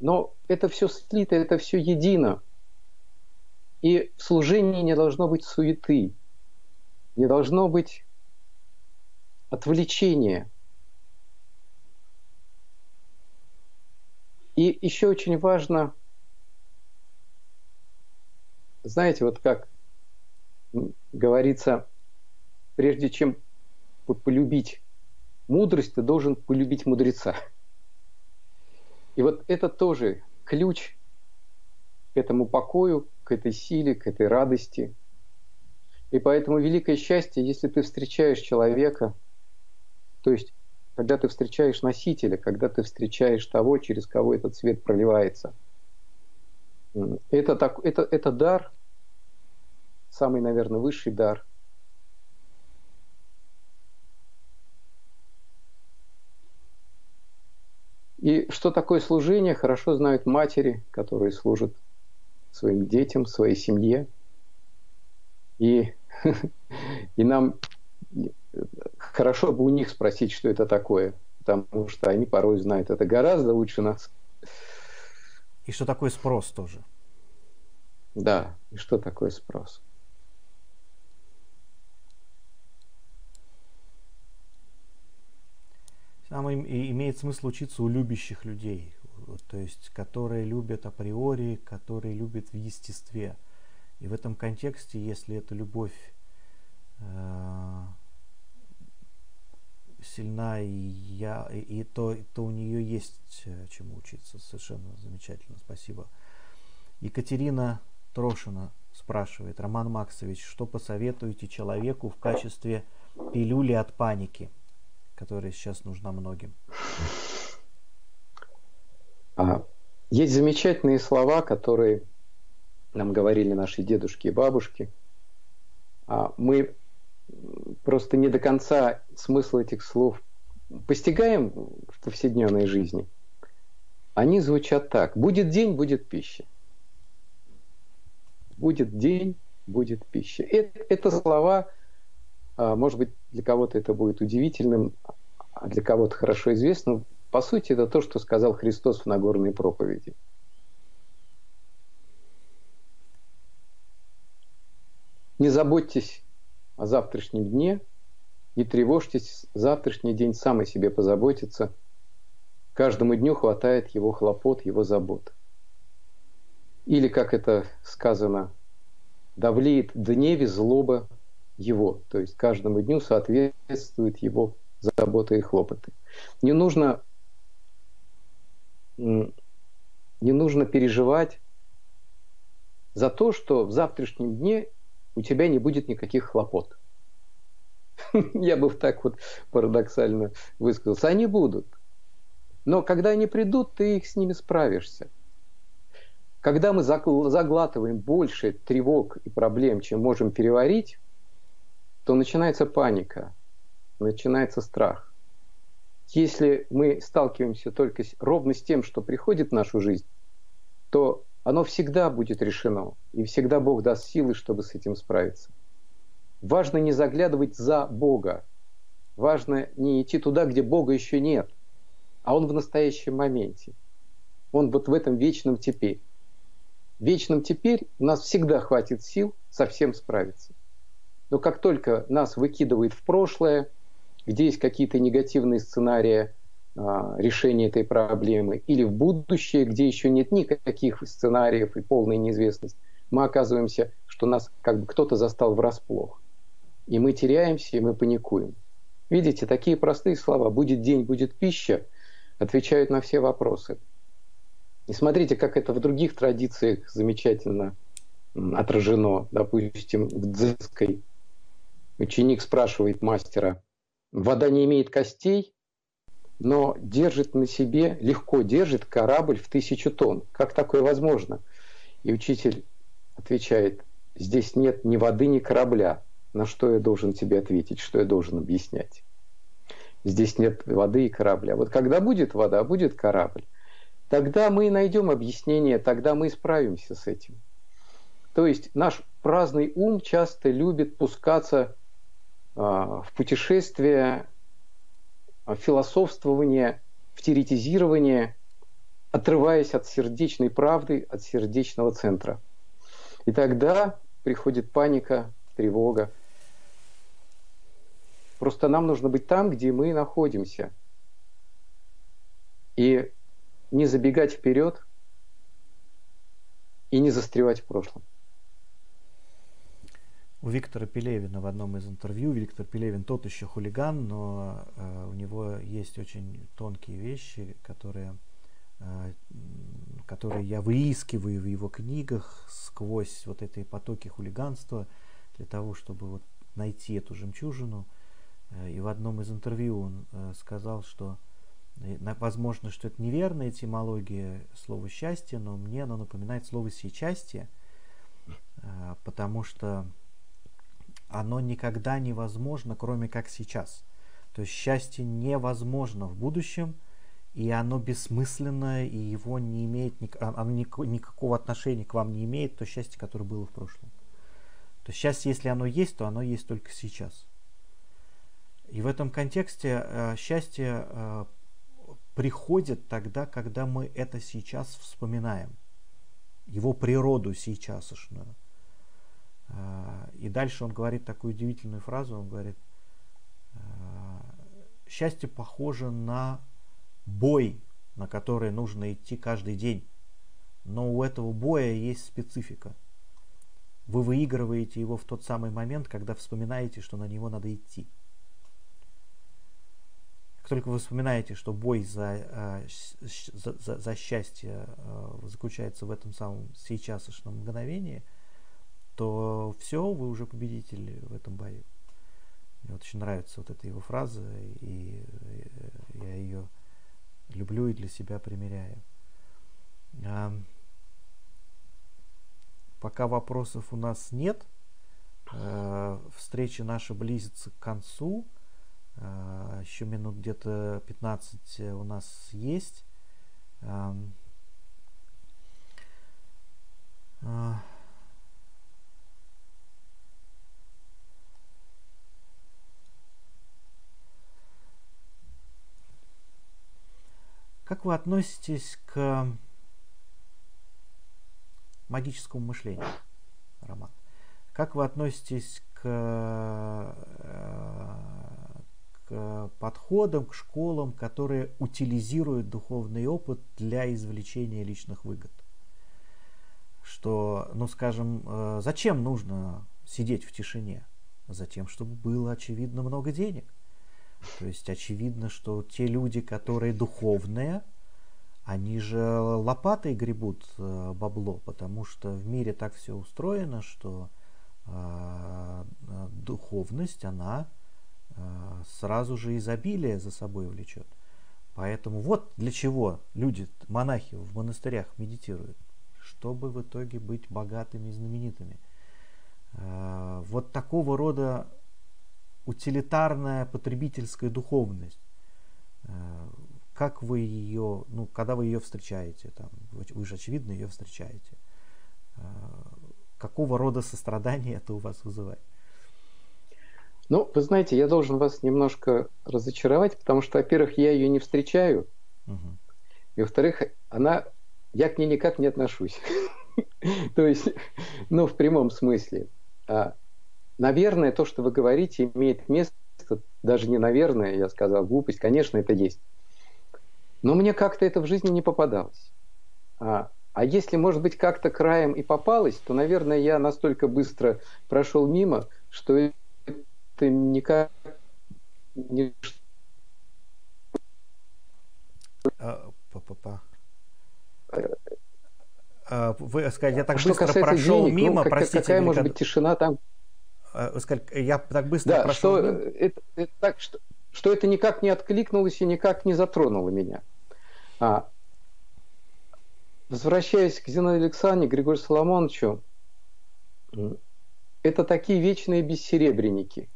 Но это все слито, это все едино. И в служении не должно быть суеты, не должно быть отвлечения. И еще очень важно, знаете, вот как говорится, прежде чем полюбить мудрость, ты должен полюбить мудреца. И вот это тоже ключ к этому покою, к этой силе, к этой радости. И поэтому великое счастье, если ты встречаешь человека, то есть когда ты встречаешь носителя, когда ты встречаешь того, через кого этот свет проливается. Это, так, это, это дар, самый, наверное, высший дар. И что такое служение, хорошо знают матери, которые служат своим детям, своей семье. И, и нам хорошо бы у них спросить, что это такое, потому что они порой знают это гораздо лучше нас. И что такое спрос тоже. Да, и что такое спрос. Нам имеет смысл учиться у любящих людей, то есть которые любят априори, которые любят в естестве. И в этом контексте, если эта любовь э, сильна, и, я, и, и то, то у нее есть э, чему учиться. Совершенно замечательно, спасибо. Екатерина Трошина спрашивает, Роман Максович, что посоветуете человеку в качестве пилюли от паники? которая сейчас нужна многим? А, есть замечательные слова, которые нам говорили наши дедушки и бабушки. А мы просто не до конца смысл этих слов постигаем в повседневной жизни. Они звучат так. Будет день, будет пища. Будет день, будет пища. Это, это слова, а, может быть, для кого-то это будет удивительным, а для кого-то хорошо известным. По сути, это то, что сказал Христос в Нагорной проповеди. Не заботьтесь о завтрашнем дне, не тревожьтесь, завтрашний день сам о себе позаботится. Каждому дню хватает его хлопот, его забот. Или, как это сказано, давлеет дневе злоба его, то есть каждому дню соответствует его заботы и хлопоты. Не нужно, не нужно переживать за то, что в завтрашнем дне у тебя не будет никаких хлопот. Я бы так вот парадоксально высказался. Они будут. Но когда они придут, ты их с ними справишься. Когда мы заглатываем больше тревог и проблем, чем можем переварить, то начинается паника, начинается страх. Если мы сталкиваемся только ровно с тем, что приходит в нашу жизнь, то оно всегда будет решено, и всегда Бог даст силы, чтобы с этим справиться. Важно не заглядывать за Бога, важно не идти туда, где Бога еще нет, а Он в настоящем моменте. Он вот в этом вечном теперь. В вечном теперь у нас всегда хватит сил совсем справиться. Но как только нас выкидывает в прошлое, где есть какие-то негативные сценарии решения этой проблемы, или в будущее, где еще нет никаких сценариев и полная неизвестность, мы оказываемся, что нас как бы кто-то застал врасплох. И мы теряемся, и мы паникуем. Видите, такие простые слова «будет день, будет пища» отвечают на все вопросы. И смотрите, как это в других традициях замечательно отражено. Допустим, в дзенской Ученик спрашивает мастера, вода не имеет костей, но держит на себе, легко держит корабль в тысячу тонн. Как такое возможно? И учитель отвечает, здесь нет ни воды, ни корабля. На что я должен тебе ответить, что я должен объяснять? Здесь нет воды и корабля. Вот когда будет вода, будет корабль, тогда мы найдем объяснение, тогда мы справимся с этим. То есть наш праздный ум часто любит пускаться а, в путешествие, в философствование, в теоретизирование, отрываясь от сердечной правды, от сердечного центра. И тогда приходит паника, тревога. Просто нам нужно быть там, где мы находимся. И не забегать вперед и не застревать в прошлом. У Виктора Пелевина в одном из интервью, Виктор Пелевин тот еще хулиган, но э, у него есть очень тонкие вещи, которые, э, которые я выискиваю в его книгах сквозь вот эти потоки хулиганства для того, чтобы вот найти эту жемчужину. Э, и в одном из интервью он э, сказал, что э, возможно, что это неверная этимология слова счастье, но мне оно напоминает слово сечастье, э, потому что оно никогда невозможно, кроме как сейчас. То есть счастье невозможно в будущем, и оно бессмысленно, и его не имеет, а, оно никакого отношения к вам не имеет, то счастье, которое было в прошлом. То есть счастье, если оно есть, то оно есть только сейчас. И в этом контексте э, счастье э, приходит тогда, когда мы это сейчас вспоминаем. Его природу сейчасшную. А, и дальше он говорит такую удивительную фразу, он говорит, «А, счастье похоже на бой, на который нужно идти каждый день. Но у этого боя есть специфика. Вы выигрываете его в тот самый момент, когда вспоминаете, что на него надо идти. Как только вы вспоминаете, что бой за, а, за, за, за счастье заключается в этом самом сейчасшном мгновении – то все, вы уже победитель в этом бою. Мне вот очень нравится вот эта его фраза, и я ее люблю и для себя примеряю. Пока вопросов у нас нет, э, встреча наша близится к концу. Э, еще минут где-то 15 у нас есть. Как вы относитесь к магическому мышлению, Роман? Как вы относитесь к, э, к подходам, к школам, которые утилизируют духовный опыт для извлечения личных выгод? Что, ну скажем, э, зачем нужно сидеть в тишине? Затем, чтобы было очевидно много денег. То есть очевидно, что те люди, которые духовные, они же лопатой гребут э, бабло, потому что в мире так все устроено, что э, духовность, она э, сразу же изобилие за собой влечет. Поэтому вот для чего люди, монахи в монастырях медитируют, чтобы в итоге быть богатыми и знаменитыми. Э, вот такого рода утилитарная потребительская духовность. Э, как вы ее, ну, когда вы ее встречаете, там, вы, вы же очевидно ее встречаете. Э, какого рода сострадание это у вас вызывает? Ну, вы знаете, я должен вас немножко разочаровать, потому что, во-первых, я ее не встречаю, угу. и во-вторых, она, я к ней никак не отношусь. То есть, ну, в прямом смысле. Наверное, то, что вы говорите, имеет место, даже не наверное, я сказал глупость, конечно, это есть. Но мне как-то это в жизни не попадалось. А, а если, может быть, как-то краем и попалось, то, наверное, я настолько быстро прошел мимо, что это никак не... А, а, вы сказали, я так что быстро прошел денег, мимо, ну, простите. Какая может быть тишина там? Э, я так быстро да, прошел. Что, это, это, так, что, что это никак не откликнулось и никак не затронуло меня. А, возвращаясь к Зинаиде Александровне, Григорию Соломоновичу, это такие вечные бессеребренники,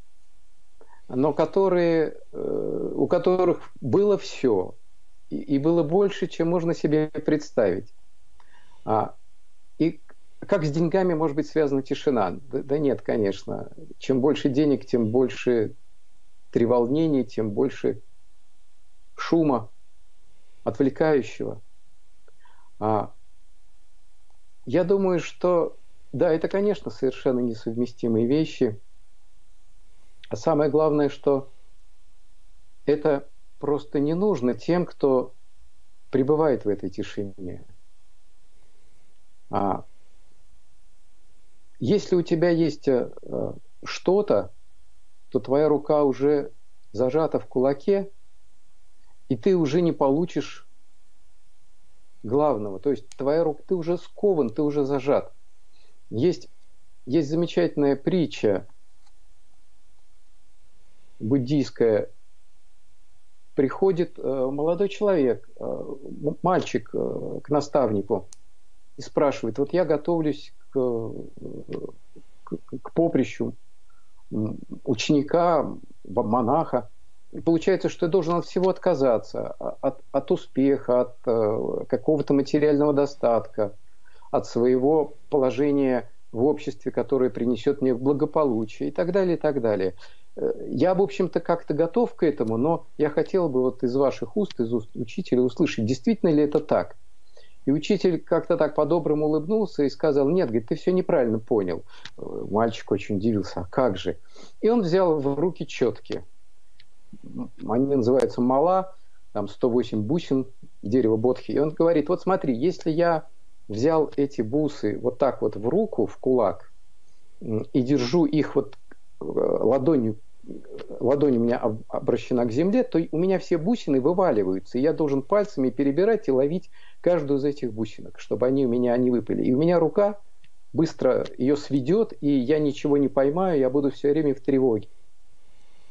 но которые, э, у которых было все, и, и было больше, чем можно себе представить. А, и как с деньгами может быть связана тишина? Да, да нет, конечно. Чем больше денег, тем больше треволнений, тем больше шума, отвлекающего. А, я думаю, что да, это, конечно, совершенно несовместимые вещи. А самое главное, что это просто не нужно тем, кто пребывает в этой тишине. А если у тебя есть э, что-то, то твоя рука уже зажата в кулаке, и ты уже не получишь главного. То есть твоя рука, ты уже скован, ты уже зажат. Есть, есть замечательная притча буддийская. Приходит э, молодой человек, э, мальчик к наставнику и спрашивает, вот я готовлюсь к, к, поприщу ученика, монаха. И получается, что я должен от всего отказаться, от, от успеха, от э, какого-то материального достатка, от своего положения в обществе, которое принесет мне благополучие и так далее, и так далее. Э, я, в общем-то, как-то готов к этому, но я хотел бы вот из ваших уст, из уст учителя услышать, действительно ли это так – и учитель как-то так по-доброму улыбнулся и сказал, нет, говорит, ты все неправильно понял. Мальчик очень удивился, а как же? И он взял в руки четки. Они называются мала, там 108 бусин, дерево бодхи. И он говорит, вот смотри, если я взял эти бусы вот так вот в руку, в кулак, и держу их вот э, ладонью ладонь у меня обращена к земле, то у меня все бусины вываливаются, и я должен пальцами перебирать и ловить каждую из этих бусинок, чтобы они у меня не выпали. И у меня рука быстро ее сведет, и я ничего не поймаю, я буду все время в тревоге.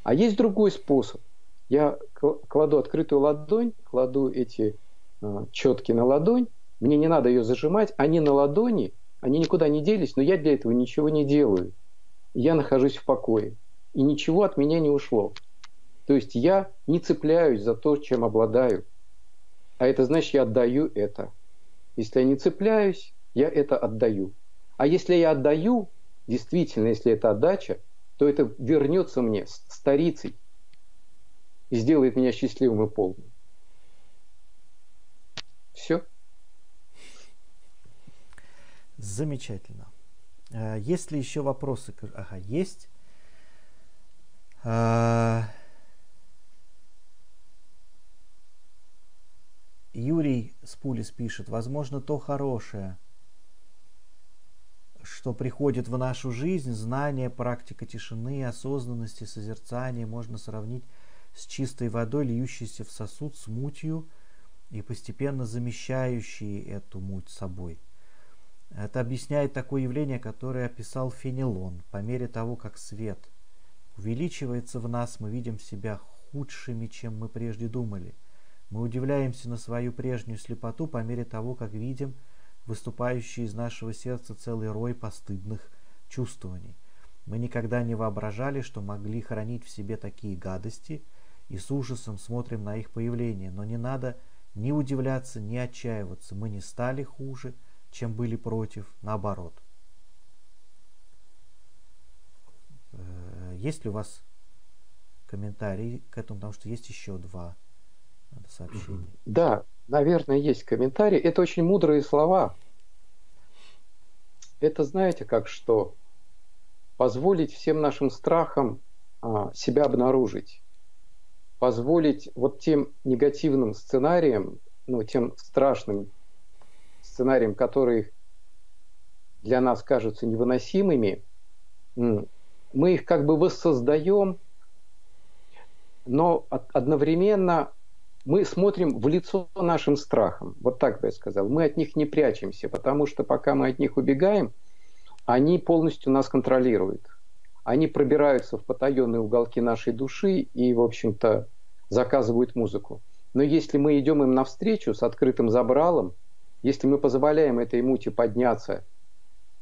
А есть другой способ. Я кладу открытую ладонь, кладу эти э, четки на ладонь, мне не надо ее зажимать, они на ладони, они никуда не делись, но я для этого ничего не делаю. Я нахожусь в покое и ничего от меня не ушло. То есть я не цепляюсь за то, чем обладаю. А это значит, я отдаю это. Если я не цепляюсь, я это отдаю. А если я отдаю, действительно, если это отдача, то это вернется мне старицей и сделает меня счастливым и полным. Все. Замечательно. Э, есть ли еще вопросы? Ага, есть. Юрий Спулис пишет, возможно, то хорошее, что приходит в нашу жизнь, знание, практика тишины, осознанности, созерцания можно сравнить с чистой водой, льющейся в сосуд с мутью и постепенно замещающей эту муть собой. Это объясняет такое явление, которое описал Фенелон. По мере того, как свет – увеличивается в нас, мы видим себя худшими, чем мы прежде думали. Мы удивляемся на свою прежнюю слепоту по мере того, как видим выступающий из нашего сердца целый рой постыдных чувствований. Мы никогда не воображали, что могли хранить в себе такие гадости, и с ужасом смотрим на их появление, но не надо ни удивляться, ни отчаиваться. Мы не стали хуже, чем были против, наоборот. Есть ли у вас комментарии к этому, потому что есть еще два сообщения. Да, наверное, есть комментарии. Это очень мудрые слова. Это знаете как что? Позволить всем нашим страхам а, себя обнаружить. Позволить вот тем негативным сценариям, ну, тем страшным сценариям, которые для нас кажутся невыносимыми, мы их как бы воссоздаем, но одновременно мы смотрим в лицо нашим страхам. Вот так бы я сказал. Мы от них не прячемся, потому что пока мы от них убегаем, они полностью нас контролируют. Они пробираются в потаенные уголки нашей души и, в общем-то, заказывают музыку. Но если мы идем им навстречу с открытым забралом, если мы позволяем этой мути подняться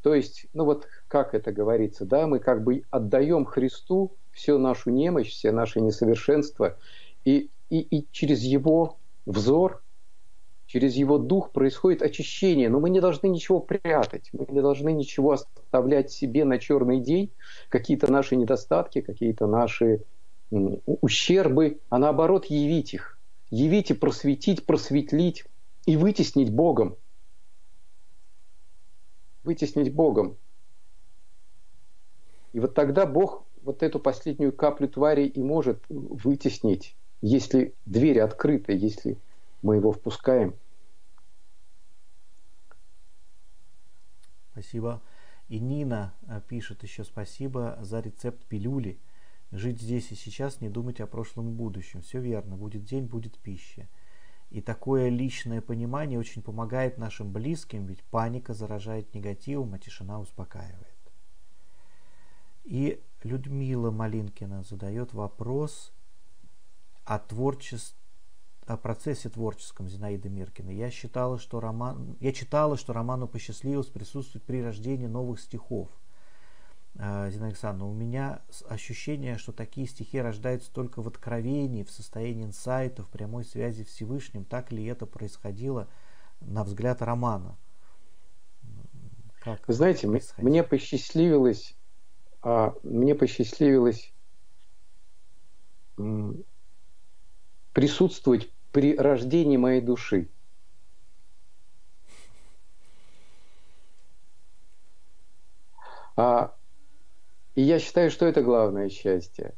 то есть, ну вот как это говорится, да, мы как бы отдаем Христу всю нашу немощь, все наши несовершенства, и, и, и через Его взор через Его Дух происходит очищение, но мы не должны ничего прятать, мы не должны ничего оставлять себе на черный день, какие-то наши недостатки, какие-то наши ущербы, а наоборот явить их, явить и просветить, просветлить и вытеснить Богом. Вытеснить Богом. И вот тогда Бог вот эту последнюю каплю твари и может вытеснить, если дверь открыта, если мы его впускаем. Спасибо. И Нина э, пишет еще спасибо за рецепт пилюли. Жить здесь и сейчас, не думать о прошлом и будущем. Все верно. Будет день, будет пища. И такое личное понимание очень помогает нашим близким, ведь паника заражает негативом, а тишина успокаивает. И Людмила Малинкина задает вопрос о творчестве о процессе творческом Зинаиды Миркиной. Я считала, что роман, я читала, что роману посчастливилось присутствовать при рождении новых стихов. А, Зинаида Александровна, у меня ощущение, что такие стихи рождаются только в откровении, в состоянии инсайта, в прямой связи с Всевышним. Так ли это происходило на взгляд романа? Как Вы знаете, мне посчастливилось, а, мне посчастливилось присутствовать при рождении моей души. А, и я считаю, что это главное счастье.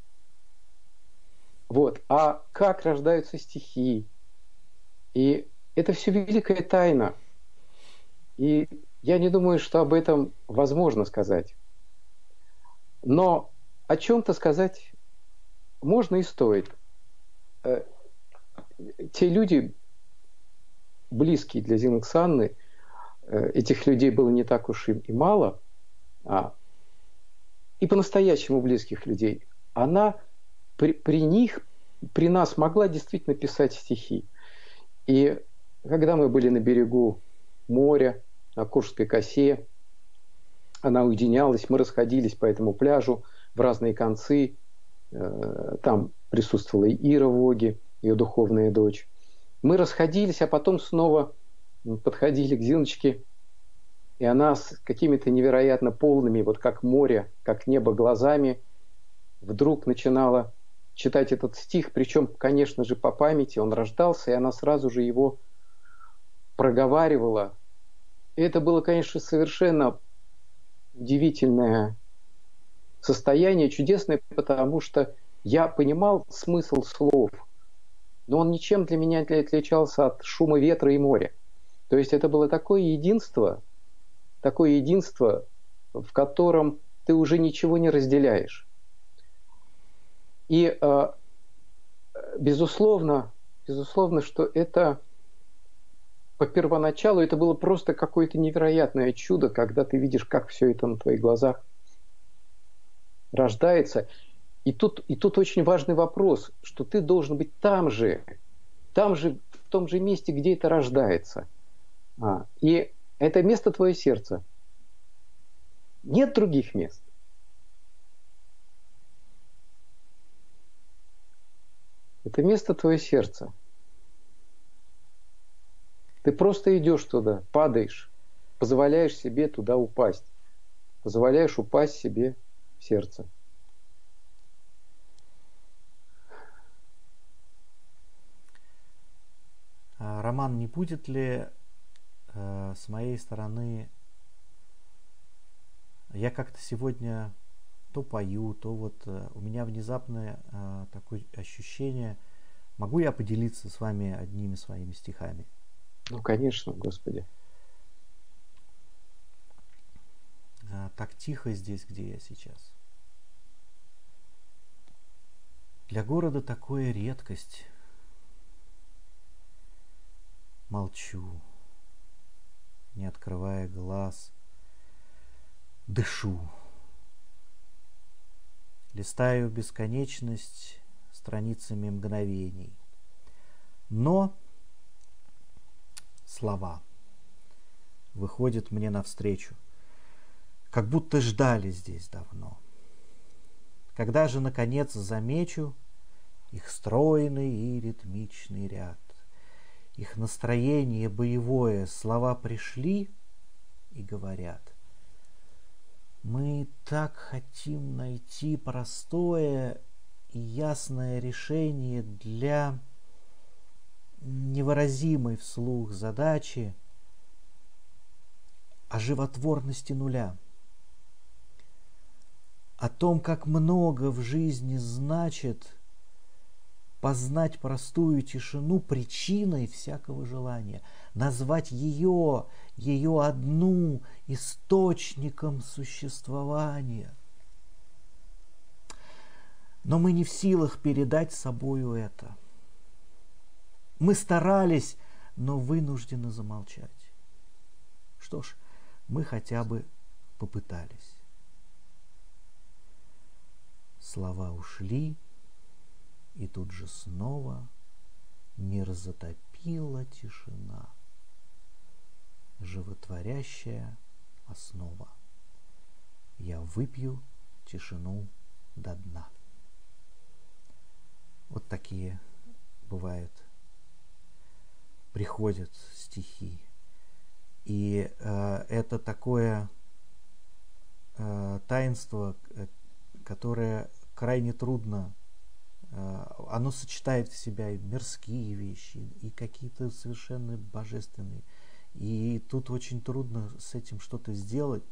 Вот. А как рождаются стихи? И это все великая тайна. И я не думаю, что об этом возможно сказать. Но о чем-то сказать можно и стоит. Те люди, близкие для Зиноксанны, э, этих людей было не так уж и мало, а, и по-настоящему близких людей, она при, при них, при нас могла действительно писать стихи. И когда мы были на берегу моря, на Куршской косе, она уединялась, мы расходились по этому пляжу в разные концы. Э, там присутствовала и Ира Воги, ее духовная дочь. Мы расходились, а потом снова подходили к Зиночке, и она с какими-то невероятно полными, вот как море, как небо глазами, вдруг начинала читать этот стих, причем, конечно же, по памяти он рождался, и она сразу же его проговаривала. И это было, конечно, совершенно удивительное состояние, чудесное, потому что я понимал смысл слов – но он ничем для меня не отличался от шума ветра и моря. То есть это было такое единство, такое единство, в котором ты уже ничего не разделяешь. И э, безусловно, безусловно, что это по первоначалу это было просто какое-то невероятное чудо, когда ты видишь, как все это на твоих глазах рождается. И тут, и тут очень важный вопрос, что ты должен быть там же, там же, в том же месте, где это рождается. А, и это место твое сердце. Нет других мест. Это место твое сердце. Ты просто идешь туда, падаешь, позволяешь себе туда упасть. Позволяешь упасть себе в сердце. Роман, не будет ли э, с моей стороны я как-то сегодня то пою, то вот э, у меня внезапное э, такое ощущение, могу я поделиться с вами одними своими стихами? Ну, конечно, Господи. Э, так тихо здесь, где я сейчас. Для города такое редкость Молчу, не открывая глаз, дышу. Листаю бесконечность страницами мгновений. Но слова выходят мне навстречу, как будто ждали здесь давно. Когда же, наконец, замечу их стройный и ритмичный ряд, их настроение боевое, слова пришли и говорят. Мы так хотим найти простое и ясное решение для невыразимой вслух задачи о животворности нуля, о том, как много в жизни значит познать простую тишину причиной всякого желания, назвать ее, ее одну источником существования. Но мы не в силах передать собою это. Мы старались, но вынуждены замолчать. Что ж, мы хотя бы попытались. Слова ушли, и тут же снова мир затопила тишина, животворящая основа. Я выпью тишину до дна. Вот такие бывают, приходят стихи. И э, это такое э, таинство, э, которое крайне трудно оно сочетает в себя и мирские вещи, и какие-то совершенно божественные. И тут очень трудно с этим что-то сделать,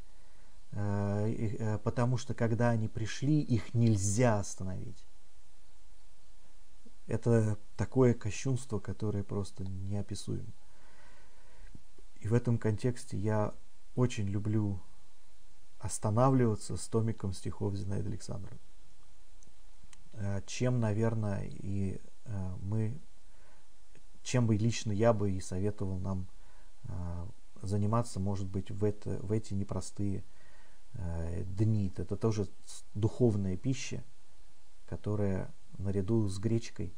э, э, потому что когда они пришли, их нельзя остановить. Это такое кощунство, которое просто неописуемо. И в этом контексте я очень люблю останавливаться с томиком стихов Зинаиды Александровны. Э, чем, наверное, и э, мы, чем бы лично я бы и советовал нам э, заниматься, может быть, в, это, в эти непростые дни. Это тоже духовная пища, которая наряду с гречкой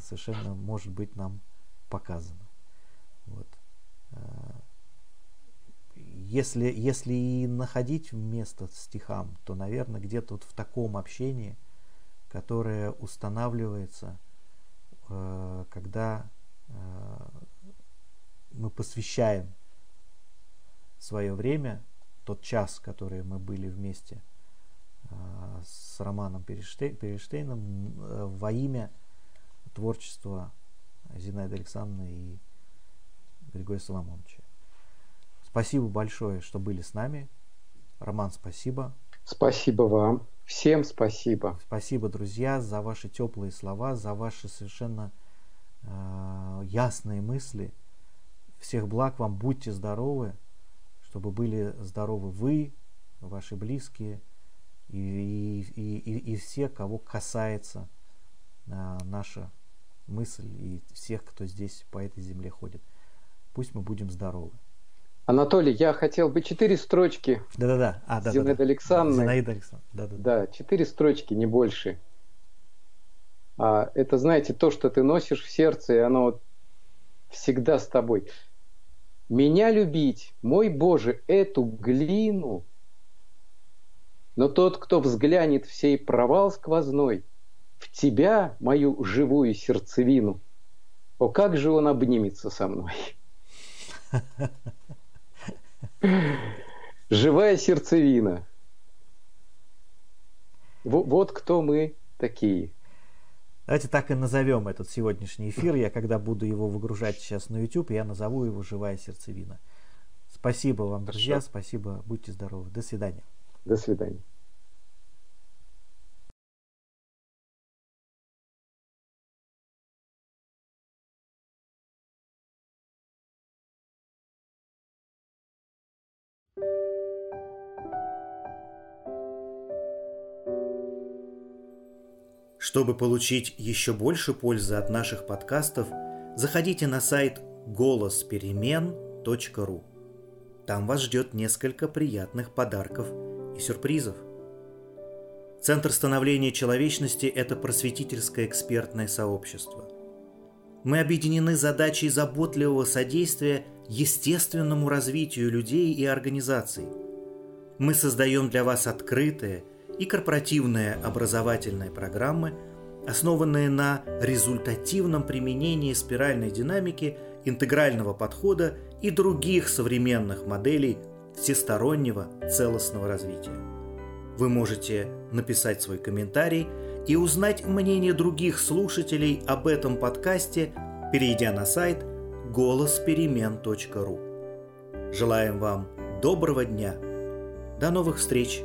совершенно может быть нам показана. Вот. Если, если и находить место стихам, то, наверное, где-то вот в таком общении – которое устанавливается, э, когда э, мы посвящаем свое время, тот час, который мы были вместе э, с Романом Перештейном во имя творчества Зинаиды Александровны и Григория Соломоновича. Спасибо большое, что были с нами. Роман, спасибо. Спасибо вам. Всем спасибо. Спасибо, друзья, за ваши теплые слова, за ваши совершенно э, ясные мысли. Всех благ вам, будьте здоровы, чтобы были здоровы вы, ваши близкие и, и, и, и все, кого касается э, наша мысль и всех, кто здесь по этой земле ходит. Пусть мы будем здоровы. Анатолий, я хотел бы четыре строчки. Да-да-да. А, да, Зинаида да, Александровна. Зинаида Александровна. Да-да. Да, четыре строчки, не больше. А, это, знаете, то, что ты носишь в сердце, и оно всегда с тобой. Меня любить, мой Боже, эту глину, но тот, кто взглянет в сей провал сквозной, в тебя, мою живую сердцевину, о, как же он обнимется со мной. Живая сердцевина. Вот кто мы такие. Давайте так и назовем этот сегодняшний эфир. Я когда буду его выгружать сейчас на YouTube, я назову его «Живая сердцевина». Спасибо вам, друзья. Хорошо. Спасибо. Будьте здоровы. До свидания. До свидания. Чтобы получить еще больше пользы от наших подкастов, заходите на сайт голосперемен.ру. Там вас ждет несколько приятных подарков и сюрпризов. Центр становления человечности – это просветительское экспертное сообщество. Мы объединены задачей заботливого содействия естественному развитию людей и организаций. Мы создаем для вас открытые – и корпоративные образовательные программы, основанные на результативном применении спиральной динамики, интегрального подхода и других современных моделей всестороннего целостного развития. Вы можете написать свой комментарий и узнать мнение других слушателей об этом подкасте, перейдя на сайт голосперемен.ру. Желаем вам доброго дня. До новых встреч!